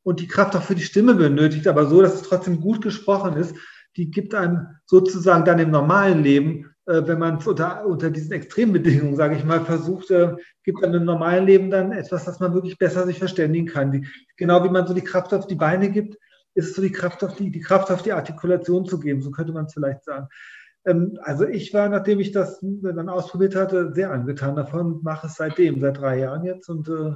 und die Kraft auch für die Stimme benötigt, aber so, dass es trotzdem gut gesprochen ist, die gibt einem sozusagen dann im normalen Leben, äh, wenn man es unter, unter diesen Extrembedingungen, sage ich mal, versucht, äh, gibt einem im normalen Leben dann etwas, dass man wirklich besser sich verständigen kann. Die, genau wie man so die Kraft auf die Beine gibt, ist es so die Kraft auf die, die Kraft auf die Artikulation zu geben, so könnte man es vielleicht sagen. Ähm, also ich war, nachdem ich das dann ausprobiert hatte, sehr angetan davon, mache es seitdem, seit drei Jahren jetzt und äh,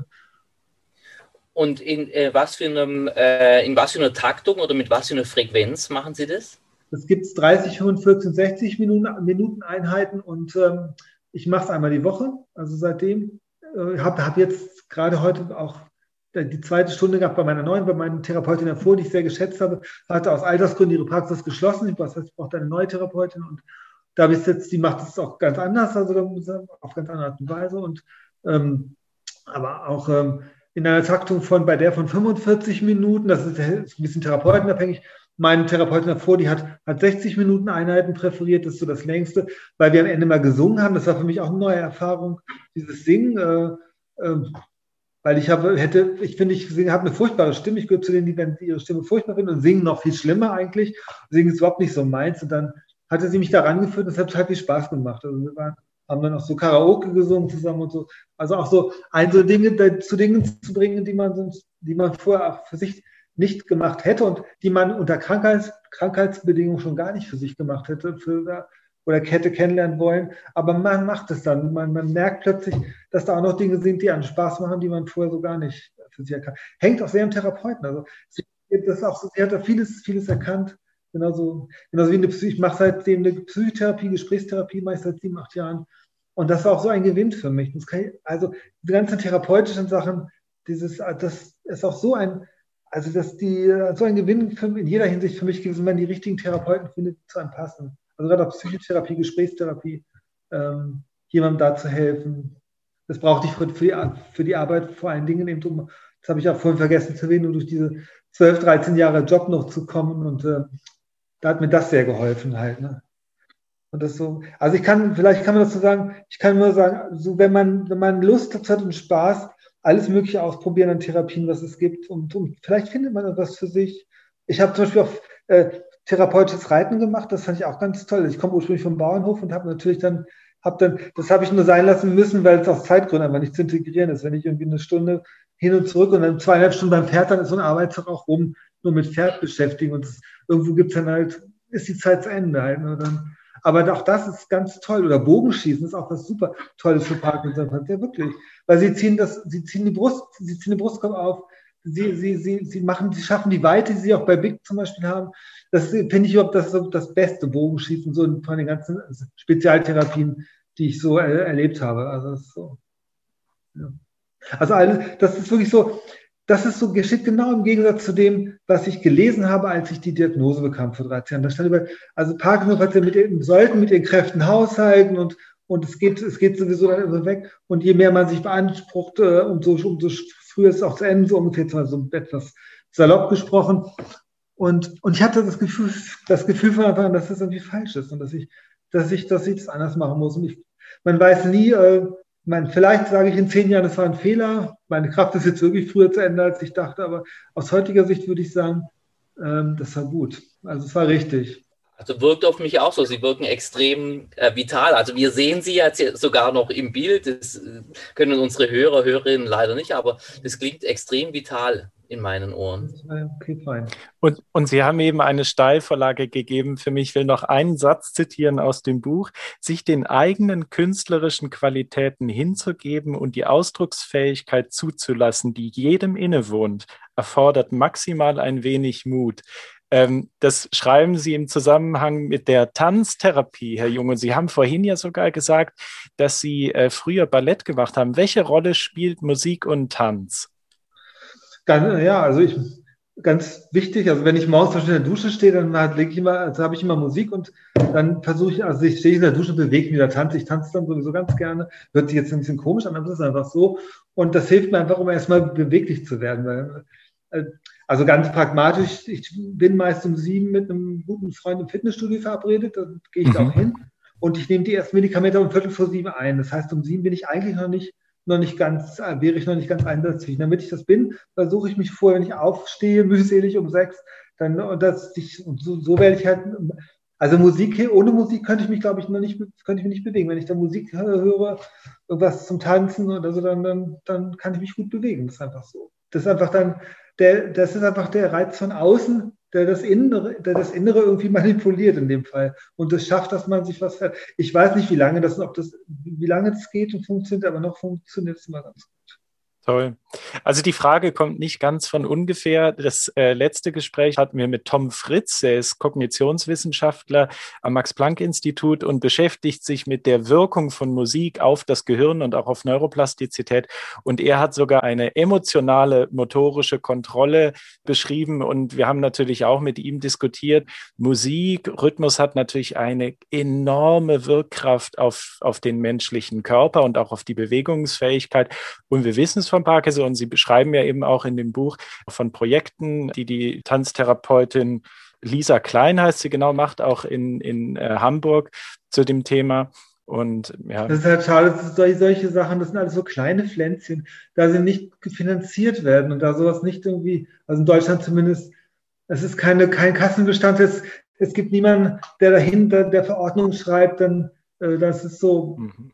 und in, äh, was für einem, äh, in was für einer Taktung oder mit was für einer Frequenz machen Sie das? Das gibt es 30, 45, 60 Minuten, Minuten Einheiten und ähm, ich mache es einmal die Woche, also seitdem. Äh, habe hab jetzt gerade heute auch die zweite Stunde gehabt bei meiner neuen, bei meiner Therapeutin davor, die ich sehr geschätzt habe, hatte aus Altersgründen ihre Praxis geschlossen. Das heißt, ich brauchte eine neue Therapeutin und da habe ich jetzt, die macht es auch ganz anders, also auf ganz andere Art und Weise. Und ähm, aber auch ähm, in einer Taktung von bei der von 45 Minuten, das ist, ein bisschen therapeutenabhängig. Meine Therapeutin davor, die hat, hat 60 Minuten Einheiten präferiert, das ist so das längste, weil wir am Ende mal gesungen haben. Das war für mich auch eine neue Erfahrung, dieses Singen. Äh, äh, weil ich habe, hätte, ich finde, ich habe eine furchtbare Stimme. Ich gehöre zu denen, die, wenn ihre Stimme furchtbar finden und singen noch viel schlimmer eigentlich. Singen ist überhaupt nicht so meins. Und dann hatte sie mich da rangeführt und es hat total viel Spaß gemacht. Also wir waren, haben dann auch so Karaoke gesungen zusammen und so. Also auch so, ein so Dinge zu Dingen zu bringen, die man sonst, die man vorher für sich nicht gemacht hätte und die man unter Krankheits, Krankheitsbedingungen schon gar nicht für sich gemacht hätte für, oder hätte kennenlernen wollen. Aber man macht es dann. Man, man merkt plötzlich, dass da auch noch Dinge sind, die einen Spaß machen, die man vorher so gar nicht für sich erkannt. Hängt auch sehr am Therapeuten. Also sie, das auch sie hat da vieles, vieles erkannt. Genauso, genauso wie eine Psych ich mache seitdem eine Psychotherapie, Gesprächstherapie, mache ich seit sieben, acht Jahren. Und das war auch so ein Gewinn für mich. Ich, also die ganzen therapeutischen Sachen, dieses, das ist auch so ein, also dass die so ein Gewinn für, in jeder Hinsicht für mich gewesen, wenn man die richtigen Therapeuten findet, zu einem passen. Also gerade auch Psychotherapie, Gesprächstherapie, ähm, jemandem da zu helfen. Das brauchte ich für, die, für die Arbeit vor allen Dingen eben um, das habe ich auch vorhin vergessen zu erwähnen, um durch diese 12, 13 Jahre Job noch zu kommen und äh, da hat mir das sehr geholfen halt. Ne? Und das so, also ich kann, vielleicht kann man das so sagen, ich kann nur sagen, so wenn man, wenn man Lust hat und Spaß, alles Mögliche ausprobieren an Therapien, was es gibt. Und, und vielleicht findet man etwas für sich. Ich habe zum Beispiel auch äh, therapeutisches Reiten gemacht, das fand ich auch ganz toll. Ich komme ursprünglich vom Bauernhof und habe natürlich dann, hab dann, das habe ich nur sein lassen müssen, weil es aus Zeitgründen einfach nicht zu integrieren ist. Wenn ich irgendwie eine Stunde hin und zurück und dann zweieinhalb Stunden beim Pferd, dann ist so ein Arbeitstag auch rum, nur mit Pferd beschäftigen. Und das, irgendwo gibt's dann halt, ist die Zeit zu Ende halt. Ne? Dann, aber auch das ist ganz toll. Oder Bogenschießen ist auch was super Tolles für Parkinson. Ja, wirklich. Weil sie ziehen das, sie ziehen die Brust, sie ziehen den Brustkorb auf. Sie, sie, sie, sie machen, sie schaffen die Weite, die sie auch bei Big zum Beispiel haben. Das finde ich überhaupt das, das beste Bogenschießen, so von den ganzen Spezialtherapien, die ich so er, erlebt habe. Also, das so, ja. also alles, das ist wirklich so, das ist so geschickt genau im Gegensatz zu dem, was ich gelesen habe, als ich die Diagnose bekam vor 13 Jahren. Da stand über, also Parkinson-Patienten sollten mit ihren Kräften haushalten und, und es geht, es geht sowieso dann immer weg. Und je mehr man sich beansprucht, äh, umso, umso früher ist es auch zu Ende, so ungefähr so etwas salopp gesprochen. Und, und ich hatte das Gefühl, das Gefühl von Anfang an, dass das irgendwie falsch ist und dass ich, dass ich, dass ich das anders machen muss. Und ich, man weiß nie, äh, man, vielleicht sage ich in zehn Jahren, das war ein Fehler. Meine Kraft ist jetzt wirklich früher zu Ende, als ich dachte. Aber aus heutiger Sicht würde ich sagen, ähm, das war gut. Also es war richtig. Also wirkt auf mich auch so. Sie wirken extrem äh, vital. Also wir sehen Sie jetzt sogar noch im Bild. Das äh, können unsere Hörer, Hörerinnen leider nicht, aber das klingt extrem vital in meinen Ohren. Okay, fein. Und, und Sie haben eben eine Steilvorlage gegeben für mich. Ich will noch einen Satz zitieren aus dem Buch. Sich den eigenen künstlerischen Qualitäten hinzugeben und die Ausdrucksfähigkeit zuzulassen, die jedem innewohnt, erfordert maximal ein wenig Mut. Ähm, das schreiben Sie im Zusammenhang mit der Tanztherapie, Herr Junge. Sie haben vorhin ja sogar gesagt, dass Sie äh, früher Ballett gemacht haben. Welche Rolle spielt Musik und Tanz? Dann, ja, also ich, ganz wichtig, also wenn ich morgens in der Dusche stehe, dann lege ich immer, also habe ich immer Musik und dann versuche ich, also ich stehe in der Dusche, bewege mich wieder, tanze, ich tanze dann sowieso ganz gerne. Hört sich jetzt ein bisschen komisch an, aber es ist einfach so. Und das hilft mir einfach, um erstmal beweglich zu werden. Weil, äh, also ganz pragmatisch, ich bin meist um sieben mit einem guten Freund im Fitnessstudio verabredet, dann gehe ich mhm. da auch hin und ich nehme die ersten Medikamente um Viertel vor sieben ein. Das heißt, um sieben bin ich eigentlich noch nicht noch nicht ganz, äh, wäre ich noch nicht ganz einsatzfähig. Damit ich das bin, versuche ich mich vorher, wenn ich aufstehe, mühselig um sechs, dann, und das, ich, und so, so werde ich halt, also Musik, ohne Musik könnte ich mich, glaube ich, noch nicht, könnte ich mich nicht bewegen. Wenn ich da Musik höre, irgendwas zum Tanzen oder so, dann, dann, dann kann ich mich gut bewegen. Das ist einfach so. Das ist einfach dann, der, das ist einfach der Reiz von außen, der das Innere, der das Innere irgendwie manipuliert in dem Fall und das schafft, dass man sich was. Ich weiß nicht, wie lange das, ob das, wie lange das geht und funktioniert, aber noch funktioniert es immer ganz gut. Toll. Also die Frage kommt nicht ganz von ungefähr. Das äh, letzte Gespräch hatten wir mit Tom Fritz, er ist Kognitionswissenschaftler am Max-Planck-Institut und beschäftigt sich mit der Wirkung von Musik auf das Gehirn und auch auf Neuroplastizität. Und er hat sogar eine emotionale motorische Kontrolle beschrieben. Und wir haben natürlich auch mit ihm diskutiert. Musik, Rhythmus hat natürlich eine enorme Wirkkraft auf, auf den menschlichen Körper und auch auf die Bewegungsfähigkeit. Und wir wissen es von Parkinson und Sie beschreiben ja eben auch in dem Buch von Projekten, die die Tanztherapeutin Lisa Klein heißt sie genau macht, auch in, in äh, Hamburg zu dem Thema. Und ja. Das ist halt schade, das solche, solche Sachen, das sind alles so kleine Pflänzchen, da sie nicht finanziert werden und da sowas nicht irgendwie, also in Deutschland zumindest, es ist keine, kein Kassenbestand, es, es gibt niemanden, der dahinter der Verordnung schreibt, dann äh, das ist so, mhm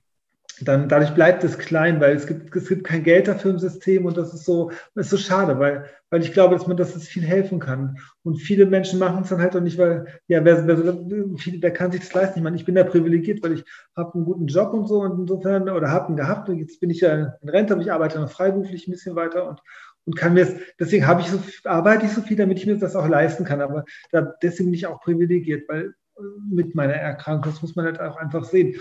dann dadurch bleibt es klein, weil es gibt, es gibt kein Geld dafür im System und das ist so, das ist so schade, weil, weil ich glaube, dass man, dass es viel helfen kann. Und viele Menschen machen es dann halt auch nicht, weil, ja, wer, wer, wer kann sich das leisten? Ich meine, ich bin da privilegiert, weil ich habe einen guten Job und so und insofern, oder habe ihn gehabt und jetzt bin ich ja in Rente, aber ich arbeite noch freiberuflich ein bisschen weiter und, und kann mir es, deswegen habe ich so, arbeite ich so viel, damit ich mir das auch leisten kann. Aber da, deswegen bin ich auch privilegiert, weil mit meiner Erkrankung, das muss man halt auch einfach sehen.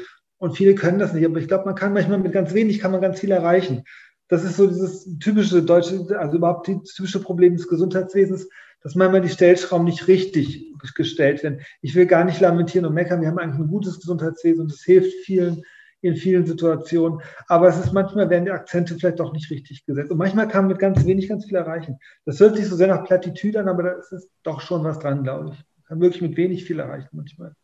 Und viele können das nicht. Aber ich glaube, man kann manchmal mit ganz wenig kann man ganz viel erreichen. Das ist so dieses typische deutsche, also überhaupt das typische Problem des Gesundheitswesens, dass manchmal die Stellschrauben nicht richtig gestellt werden. Ich will gar nicht lamentieren und meckern. Wir haben eigentlich ein gutes Gesundheitswesen und es hilft vielen in vielen Situationen. Aber es ist manchmal werden die Akzente vielleicht doch nicht richtig gesetzt. Und manchmal kann man mit ganz wenig ganz viel erreichen. Das hört sich so sehr nach Plattitüde an, aber da ist doch schon was dran, glaube ich. Man kann wirklich mit wenig viel erreichen manchmal.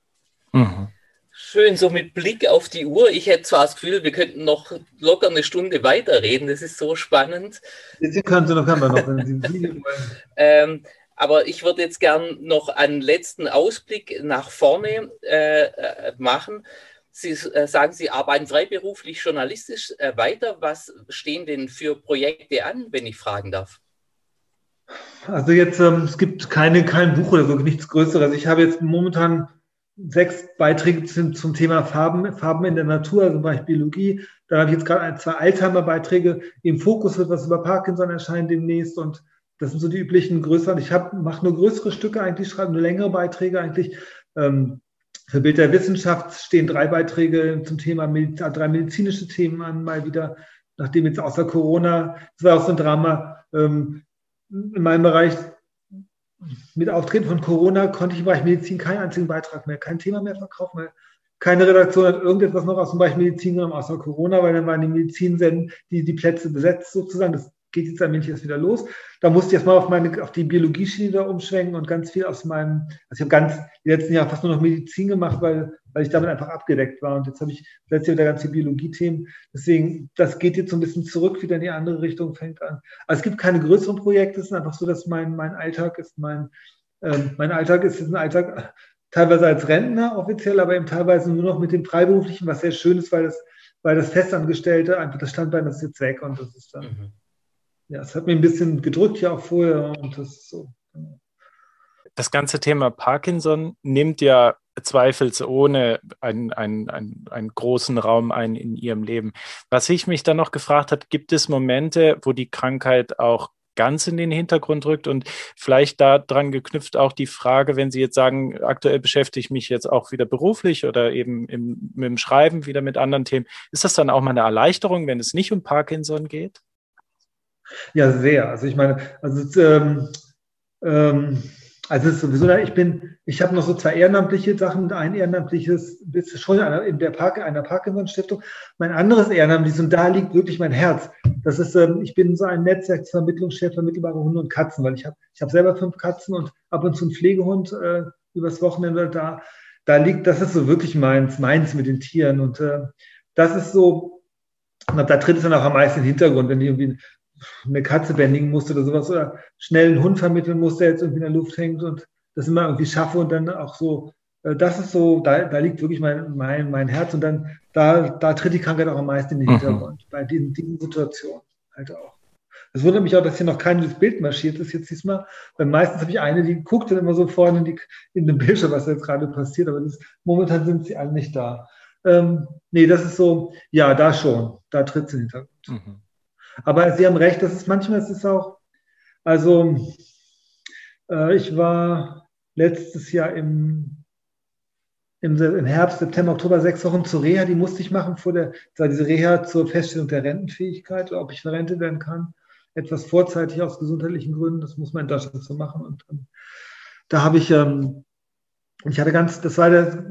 Mhm. Schön, so mit Blick auf die Uhr. Ich hätte zwar das Gefühl, wir könnten noch locker eine Stunde weiterreden. Das ist so spannend. Sie können Sie noch, wir noch, wenn Sie ähm, aber ich würde jetzt gern noch einen letzten Ausblick nach vorne äh, äh machen. Sie äh, sagen, Sie arbeiten freiberuflich journalistisch äh, weiter. Was stehen denn für Projekte an, wenn ich fragen darf? Also jetzt, ähm, es gibt keine, kein Buch oder so, nichts Größeres. Ich habe jetzt momentan sechs Beiträge zum, zum Thema Farben, Farben in der Natur, also zum Beispiel Biologie. Da habe ich jetzt gerade zwei Alzheimer-Beiträge. Im Fokus wird was über Parkinson erscheinen demnächst und das sind so die üblichen größeren. Ich mache nur größere Stücke eigentlich, schreibe nur längere Beiträge eigentlich. Ähm, für Bild der Wissenschaft stehen drei Beiträge zum Thema, drei medizinische Themen an, mal wieder, nachdem jetzt außer Corona, das war auch so ein Drama, ähm, in meinem Bereich mit Auftreten von Corona konnte ich im Bereich Medizin keinen einzigen Beitrag mehr, kein Thema mehr verkaufen, weil keine Redaktion hat irgendetwas noch aus dem Bereich Medizin genommen, außer Corona, weil dann waren die Medizinsenden die, die Plätze besetzt sozusagen. Das geht jetzt allmählich erst wieder los. Da musste ich erstmal auf meine, auf die Biologie-Schiene umschwenken und ganz viel aus meinem, also ich habe ganz die letzten Jahre fast nur noch Medizin gemacht, weil, weil ich damit einfach abgedeckt war. Und jetzt habe ich letztes Jahr wieder ganz viele Biologie-Themen. Deswegen, das geht jetzt so ein bisschen zurück, wieder in die andere Richtung, fängt an. Also es gibt keine größeren Projekte, es ist einfach so, dass mein, mein Alltag ist mein, ähm, mein Alltag ist, ist ein Alltag teilweise als Rentner offiziell, aber eben teilweise nur noch mit dem Freiberuflichen, was sehr schön ist, weil das, weil das Festangestellte einfach das Standbein das ist jetzt weg und das ist dann. Mhm ja, es hat mir ein bisschen gedrückt ja auch vorher und das ist so. Genau. Das ganze Thema Parkinson nimmt ja zweifelsohne einen, einen, einen, einen großen Raum ein in ihrem Leben. Was ich mich dann noch gefragt habe, gibt es Momente, wo die Krankheit auch ganz in den Hintergrund rückt und vielleicht daran geknüpft auch die Frage, wenn Sie jetzt sagen, aktuell beschäftige ich mich jetzt auch wieder beruflich oder eben im, mit dem Schreiben wieder mit anderen Themen, ist das dann auch mal eine Erleichterung, wenn es nicht um Parkinson geht? Ja, sehr. Also ich meine, also ähm, ähm, also es ist sowieso, ich bin, ich habe noch so zwei ehrenamtliche Sachen. Ein ehrenamtliches ist schon in der Park, einer Parkinson-Stiftung. Mein anderes ehrenamtliches, und da liegt wirklich mein Herz. Das ist, ähm, ich bin so ein Netzwerksvermittlungschef vermittelbare Hunde und Katzen, weil ich habe ich hab selber fünf Katzen und ab und zu einen Pflegehund äh, übers Wochenende da. Da liegt, das ist so wirklich meins, meins mit den Tieren. Und äh, das ist so, da tritt es dann auch am meisten in den Hintergrund, wenn ich irgendwie eine Katze bändigen musste oder sowas oder schnell einen Hund vermitteln musste, der jetzt irgendwie in der Luft hängt und das immer irgendwie schaffe und dann auch so, äh, das ist so, da, da liegt wirklich mein, mein, mein Herz und dann, da, da tritt die Krankheit auch am meisten in den mhm. Hintergrund, mhm. bei diesen, diesen Situationen halt auch. Es wundert mich auch, dass hier noch kein Bild marschiert ist jetzt diesmal, weil meistens habe ich eine, die guckt dann immer so vorne in, die, in den Bildschirm, was jetzt gerade passiert, aber das, momentan sind sie alle nicht da. Ähm, nee, das ist so, ja, da schon, da tritt sie in den Hintergrund. Mhm. Aber Sie haben recht, das ist manchmal, es ist auch, also äh, ich war letztes Jahr im, im, im, Herbst, September, Oktober sechs Wochen zur Reha, die musste ich machen vor der, diese Reha zur Feststellung der Rentenfähigkeit, ob ich verrentet werden kann. Etwas vorzeitig aus gesundheitlichen Gründen, das muss man in Deutschland so machen. Und ähm, da habe ich ähm, ich hatte ganz, das war der,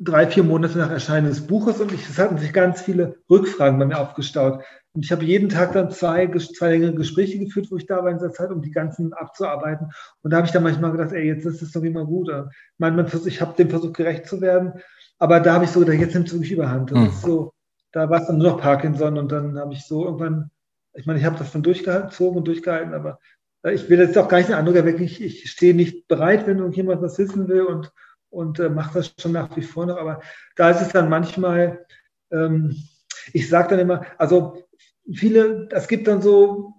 drei, vier Monate nach Erscheinen des Buches und ich, es hatten sich ganz viele Rückfragen bei mir aufgestaut. Und ich habe jeden Tag dann zwei, zwei längere Gespräche geführt, wo ich da war in dieser Zeit, um die ganzen abzuarbeiten. Und da habe ich dann manchmal gedacht, ey, jetzt ist es doch immer gut. Ich, meine, ich habe dem Versuch gerecht zu werden, aber da habe ich so gedacht, jetzt nimmt es wirklich überhand. Das mhm. ist so, da war es dann nur noch Parkinson und dann habe ich so irgendwann, ich meine, ich habe das dann durchgezogen und durchgehalten, aber ich will jetzt auch gar nicht den Eindruck erwecken, ich, ich stehe nicht bereit, wenn irgendjemand was wissen will und und äh, mache das schon nach wie vor noch. Aber da ist es dann manchmal, ähm, ich sage dann immer, also viele, es gibt dann so,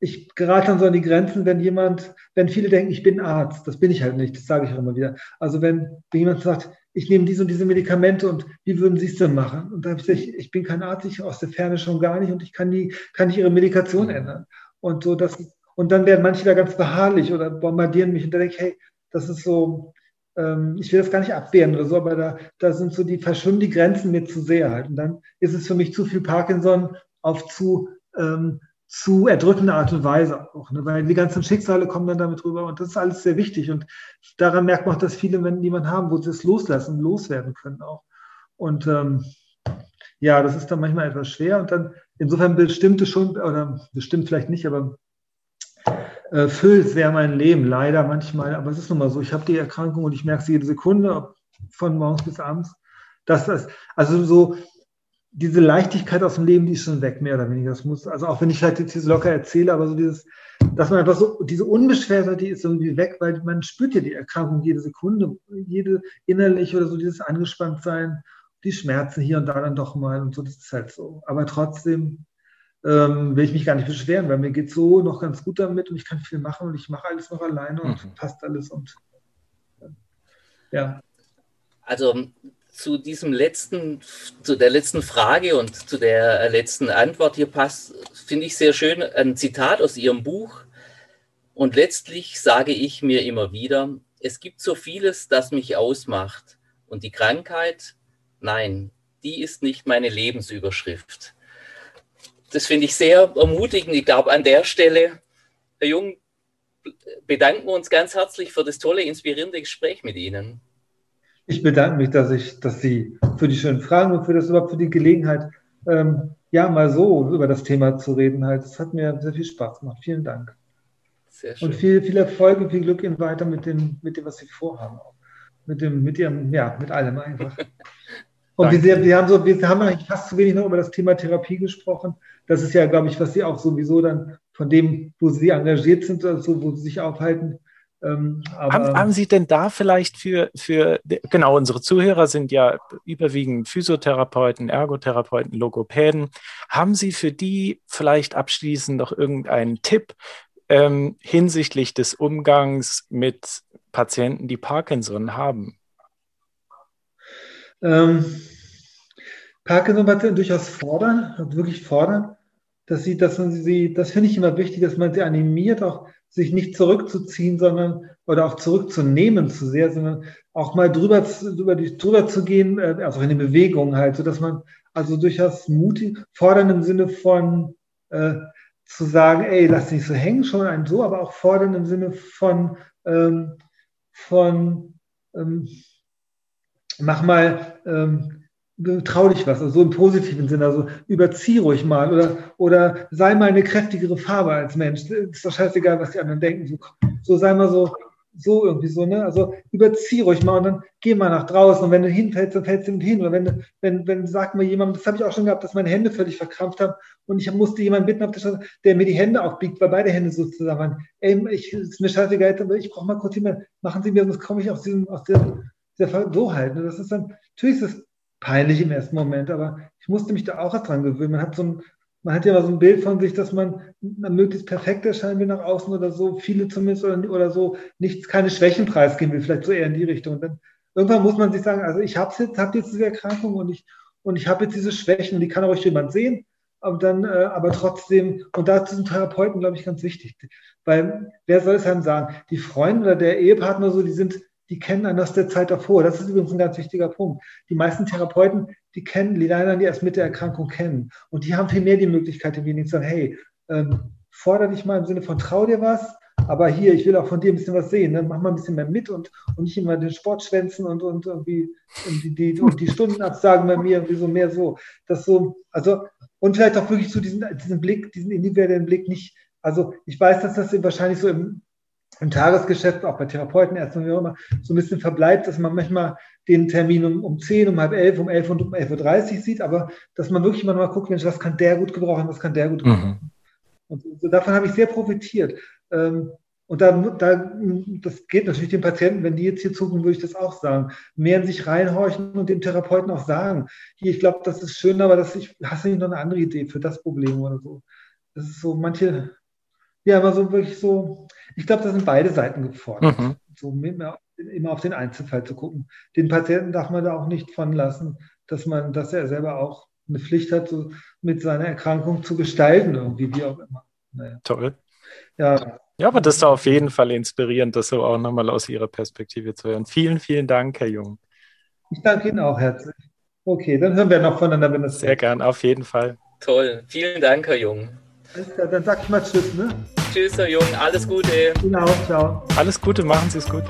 ich gerate dann so an die Grenzen, wenn jemand, wenn viele denken, ich bin Arzt, das bin ich halt nicht, das sage ich auch immer wieder. Also wenn, wenn jemand sagt, ich nehme diese und diese Medikamente und wie würden Sie es denn machen? Und da habe ich gesagt, ich bin kein Arzt, ich aus der Ferne schon gar nicht und ich kann die, kann nicht Ihre Medikation ändern. Und so das, und dann werden manche da ganz beharrlich oder bombardieren mich und da denke ich, hey, das ist so, ähm, ich will das gar nicht abwehren oder so, aber da, da sind so die, verschwimmen die Grenzen mir zu sehr halt. Und dann ist es für mich zu viel Parkinson auf zu, ähm, zu erdrückende Art und Weise auch, ne? weil die ganzen Schicksale kommen dann damit rüber und das ist alles sehr wichtig und daran merkt man auch, dass viele Menschen niemanden haben, wo sie es loslassen, loswerden können auch. Und ähm, ja, das ist dann manchmal etwas schwer und dann insofern bestimmt es schon, oder bestimmt vielleicht nicht, aber äh, füllt sehr mein Leben, leider manchmal. Aber es ist nun mal so, ich habe die Erkrankung und ich merke sie jede Sekunde, von morgens bis abends. Dass das, also so diese Leichtigkeit aus dem Leben, die ist schon weg, mehr oder weniger. Das muss, also auch wenn ich vielleicht jetzt locker erzähle, aber so dieses, dass man einfach so, diese Unbeschwertheit, die ist irgendwie weg, weil man spürt ja die Erkrankung jede Sekunde, jede innerlich oder so dieses Angespanntsein, die Schmerzen hier und da dann doch mal und so, das ist halt so. Aber trotzdem ähm, will ich mich gar nicht beschweren, weil mir geht so noch ganz gut damit und ich kann viel machen und ich mache alles noch alleine und mhm. passt alles und ja. Also zu diesem letzten, zu der letzten Frage und zu der letzten Antwort hier passt, finde ich sehr schön ein Zitat aus Ihrem Buch. Und letztlich sage ich mir immer wieder, es gibt so vieles, das mich ausmacht. Und die Krankheit, nein, die ist nicht meine Lebensüberschrift das finde ich sehr ermutigend. Ich glaube, an der Stelle, Herr Jung, bedanken wir uns ganz herzlich für das tolle, inspirierende Gespräch mit Ihnen. Ich bedanke mich, dass, ich, dass Sie für die schönen Fragen und für das überhaupt für die Gelegenheit, ähm, ja, mal so über das Thema zu reden. Halt. Das hat mir sehr viel Spaß gemacht. Vielen Dank. Sehr schön. Und viel, viel Erfolg und viel Glück Ihnen weiter mit dem, mit dem was Sie vorhaben. Mit dem, mit Ihrem, ja, mit allem einfach. Und wir, wir, haben so, wir haben eigentlich fast zu wenig noch über das Thema Therapie gesprochen. Das ist ja, glaube ich, was Sie auch sowieso dann von dem, wo Sie engagiert sind, also wo Sie sich aufhalten. Ähm, haben, haben, Sie denn da vielleicht für, für, genau, unsere Zuhörer sind ja überwiegend Physiotherapeuten, Ergotherapeuten, Logopäden. Haben Sie für die vielleicht abschließend noch irgendeinen Tipp ähm, hinsichtlich des Umgangs mit Patienten, die Parkinson haben? Ähm, Parkinson-Patienten durchaus fordern, also wirklich fordern, dass sie, dass man sie, das finde ich immer wichtig, dass man sie animiert, auch sich nicht zurückzuziehen, sondern oder auch zurückzunehmen zu sehr, sondern auch mal drüber, drüber, drüber zu gehen, äh, also in die Bewegung halt, so dass man also durchaus mutig, fordern im Sinne von äh, zu sagen, ey, lass nicht so hängen, schon ein so, aber auch fordern im Sinne von, ähm, von ähm, mach mal, ähm, trau dich was, also so im positiven Sinne, also überzieh ruhig mal oder, oder sei mal eine kräftigere Farbe als Mensch. Ist doch scheißegal, was die anderen denken. So, so sei mal so, so irgendwie so, ne? Also überzieh ruhig mal und dann geh mal nach draußen und wenn du hinfällst, dann fällst du mit hin. Oder wenn, du, wenn, wenn, sag mal jemand, das habe ich auch schon gehabt, dass meine Hände völlig verkrampft haben und ich musste jemanden bitten auf der Straße, der mir die Hände aufbiegt, weil beide Hände so zusammen waren. Ey, ich, ist mir scheißegal, ich brauche mal kurz jemanden, machen Sie mir, sonst komme ich aus diesem, aus der, so halt. Ne? Das ist dann, natürlich ist es peinlich im ersten Moment, aber ich musste mich da auch dran gewöhnen. Man hat so ein, man hat ja immer so ein Bild von sich, dass man, möglichst perfekt erscheinen will nach außen oder so, viele zumindest oder, oder so, nichts, keine Schwächen preisgeben will, vielleicht so eher in die Richtung. Und dann irgendwann muss man sich sagen, also ich habe jetzt, habe jetzt diese Erkrankung und ich, und ich habe jetzt diese Schwächen und die kann auch jemand sehen. aber dann, äh, aber trotzdem, und dazu sind Therapeuten, glaube ich, ganz wichtig. Weil wer soll es einem sagen? Die Freunde oder der Ehepartner so, die sind, die kennen einen aus der Zeit davor. Das ist übrigens ein ganz wichtiger Punkt. Die meisten Therapeuten, die kennen die leider, die erst mit der Erkrankung kennen. Und die haben viel mehr die Möglichkeit, wie die sagen, hey, ähm, forder dich mal im Sinne von trau dir was, aber hier, ich will auch von dir ein bisschen was sehen. Ne? Mach mal ein bisschen mehr mit und, und nicht immer den Sport schwänzen und, und irgendwie und die, die, die Stunden absagen bei mir, irgendwie so mehr so. Das so, also, und vielleicht auch wirklich so diesen, diesen Blick, diesen individuellen Blick nicht. Also ich weiß, dass das wahrscheinlich so im, im Tagesgeschäft, auch bei Therapeuten, Ärzten, wie auch immer, so ein bisschen verbleibt, dass man manchmal den Termin um, um 10, um halb elf, um 11 und um 11.30 Uhr sieht, aber dass man wirklich mal guckt, Mensch, was kann der gut gebrauchen, was kann der gut gebrauchen. Mhm. Und so, davon habe ich sehr profitiert. Ähm, und da, da, das geht natürlich den Patienten, wenn die jetzt hier zugucken, würde ich das auch sagen. Mehr in sich reinhorchen und dem Therapeuten auch sagen, hier, ich glaube, das ist schön, aber das, ich, hast du nicht noch eine andere Idee für das Problem oder so? Das ist so, manche, ja, aber so wirklich so, ich glaube, da sind beide Seiten gefordert. Mhm. So immer, immer auf den Einzelfall zu gucken. Den Patienten darf man da auch nicht von lassen, dass man, dass er selber auch eine Pflicht hat, so mit seiner Erkrankung zu gestalten, irgendwie, wie auch immer. Naja. Toll. Ja. Ja, aber das ist auf jeden Fall inspirierend, das so auch nochmal aus Ihrer Perspektive zu hören. Vielen, vielen Dank, Herr Jung. Ich danke Ihnen auch herzlich. Okay, dann hören wir noch voneinander, wenn es Sehr geht. gern, auf jeden Fall. Toll. Vielen Dank, Herr Jung. Alles klar, dann sag ich mal Tschüss, ne? Tschüss, Herr Jung. Alles Gute. Genau, ciao. Alles Gute, machen Sie es gut.